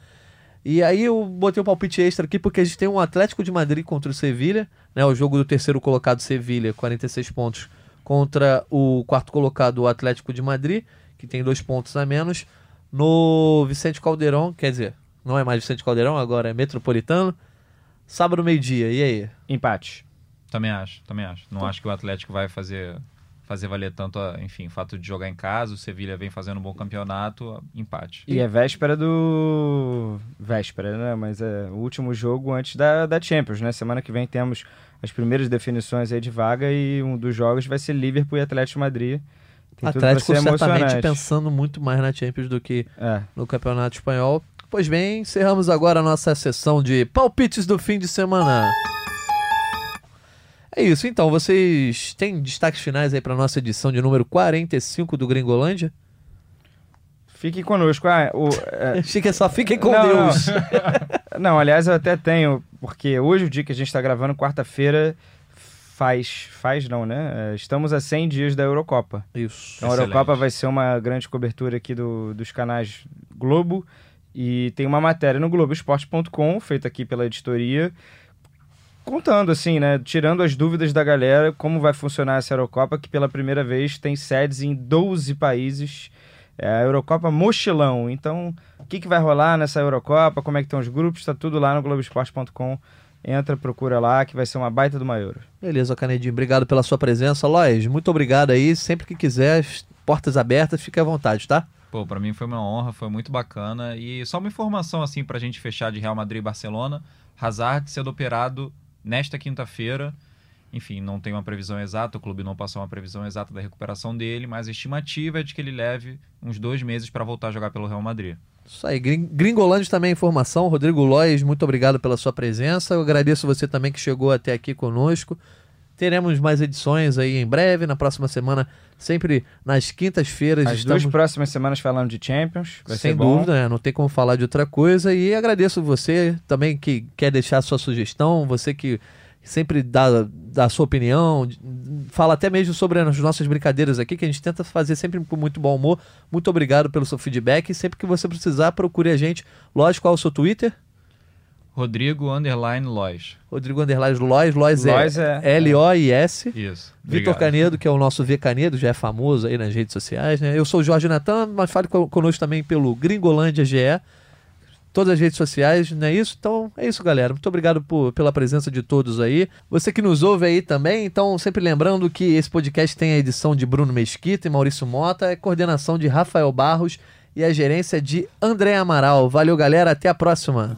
E aí eu botei um palpite extra aqui, porque a gente tem um Atlético de Madrid contra o Sevilha, né? O jogo do terceiro colocado Sevilha, 46 pontos, contra o quarto colocado o Atlético de Madrid, que tem dois pontos a menos, no Vicente Caldeirão, quer dizer, não é mais Vicente Caldeirão, agora é Metropolitano. Sábado, meio-dia, e aí? Empate. Também acho, também acho. Não acho que o Atlético vai fazer, fazer valer tanto, a- enfim, o fato de jogar em casa. O Sevilha vem fazendo um bom campeonato, empate. E é véspera do. Véspera, né? Mas é o último jogo antes da, da Champions, né? Semana que vem temos as primeiras definições aí de vaga e um dos jogos vai ser Liverpool e Atlético Madrid. Tem Atlético ser certamente pensando muito mais na Champions do que É. no Campeonato Espanhol. Pois bem, encerramos agora a nossa sessão de palpites do fim de semana. É isso, então. Vocês têm destaques finais aí para nossa edição de número 45 do Gringolândia? Fique conosco. Ah, o, é, Fiquem só, fiquem com Não, não. Deus. Não, aliás, eu até tenho, porque hoje, o dia que a gente está gravando, quarta-feira, faz. Faz não, né? É, Estamos a 100 dias da Eurocopa. Isso. Então, a. Eurocopa vai ser uma grande cobertura aqui do- dos canais Globo. E tem uma matéria no Globoesporte.com, feita aqui pela editoria, contando, assim, né? Tirando as dúvidas da galera, como vai funcionar essa Eurocopa, que pela primeira vez tem sedes em 12 países. É a Eurocopa Mochilão. Então, o que, que vai rolar nessa Eurocopa? Como é que estão os grupos? Está tudo lá no Globoesporte.com. Entra, procura lá, que vai ser uma baita do Euro. Beleza, Canedinho. Obrigado pela sua presença. Lois, muito obrigado aí. Sempre que quiser, as portas abertas, fique à vontade, tá? Pô, pra mim foi uma honra, foi muito bacana. E só uma informação, assim, pra gente fechar de Real Madrid e Barcelona. Hazard sendo operado nesta quinta-feira. Enfim, não tem uma previsão exata, o clube não passou uma previsão exata da recuperação dele, mas a estimativa é de que ele leve uns dois meses pra voltar a jogar pelo Real Madrid. Isso aí, Gring- Gringolândia também é informação. Rodrigo Lois, muito obrigado pela sua presença. Eu agradeço você também que chegou até aqui conosco. Teremos mais edições aí em breve, na próxima semana, sempre nas quintas-feiras. As estamos... duas próximas semanas falando de Champions. Sem dúvida, né? não tem como falar de outra coisa. E agradeço você também que quer deixar sua sugestão, você que sempre dá, dá a sua opinião, fala até mesmo sobre as nossas brincadeiras aqui, que a gente tenta fazer sempre com muito bom humor. Muito obrigado pelo seu feedback. E sempre que você precisar, procure a gente. Lógico, qual é o seu Twitter? Rodrigo Underline Lois. Rodrigo Underline Lois, Lois, é, é, é. L-O-I-S. Isso. Vitor Canedo, que é o nosso V Canedo, já é famoso aí nas redes sociais, né? Eu sou o Jorge Natan, mas fale conosco também pelo Gringolândia GE, todas as redes sociais, não é isso? Então é isso, galera. Muito obrigado por, pela presença de todos aí. Você que nos ouve aí também, então sempre lembrando que esse podcast tem a edição de Bruno Mesquita e Maurício Mota, é coordenação de Rafael Barros e a gerência de André Amaral. Valeu, galera. Até a próxima.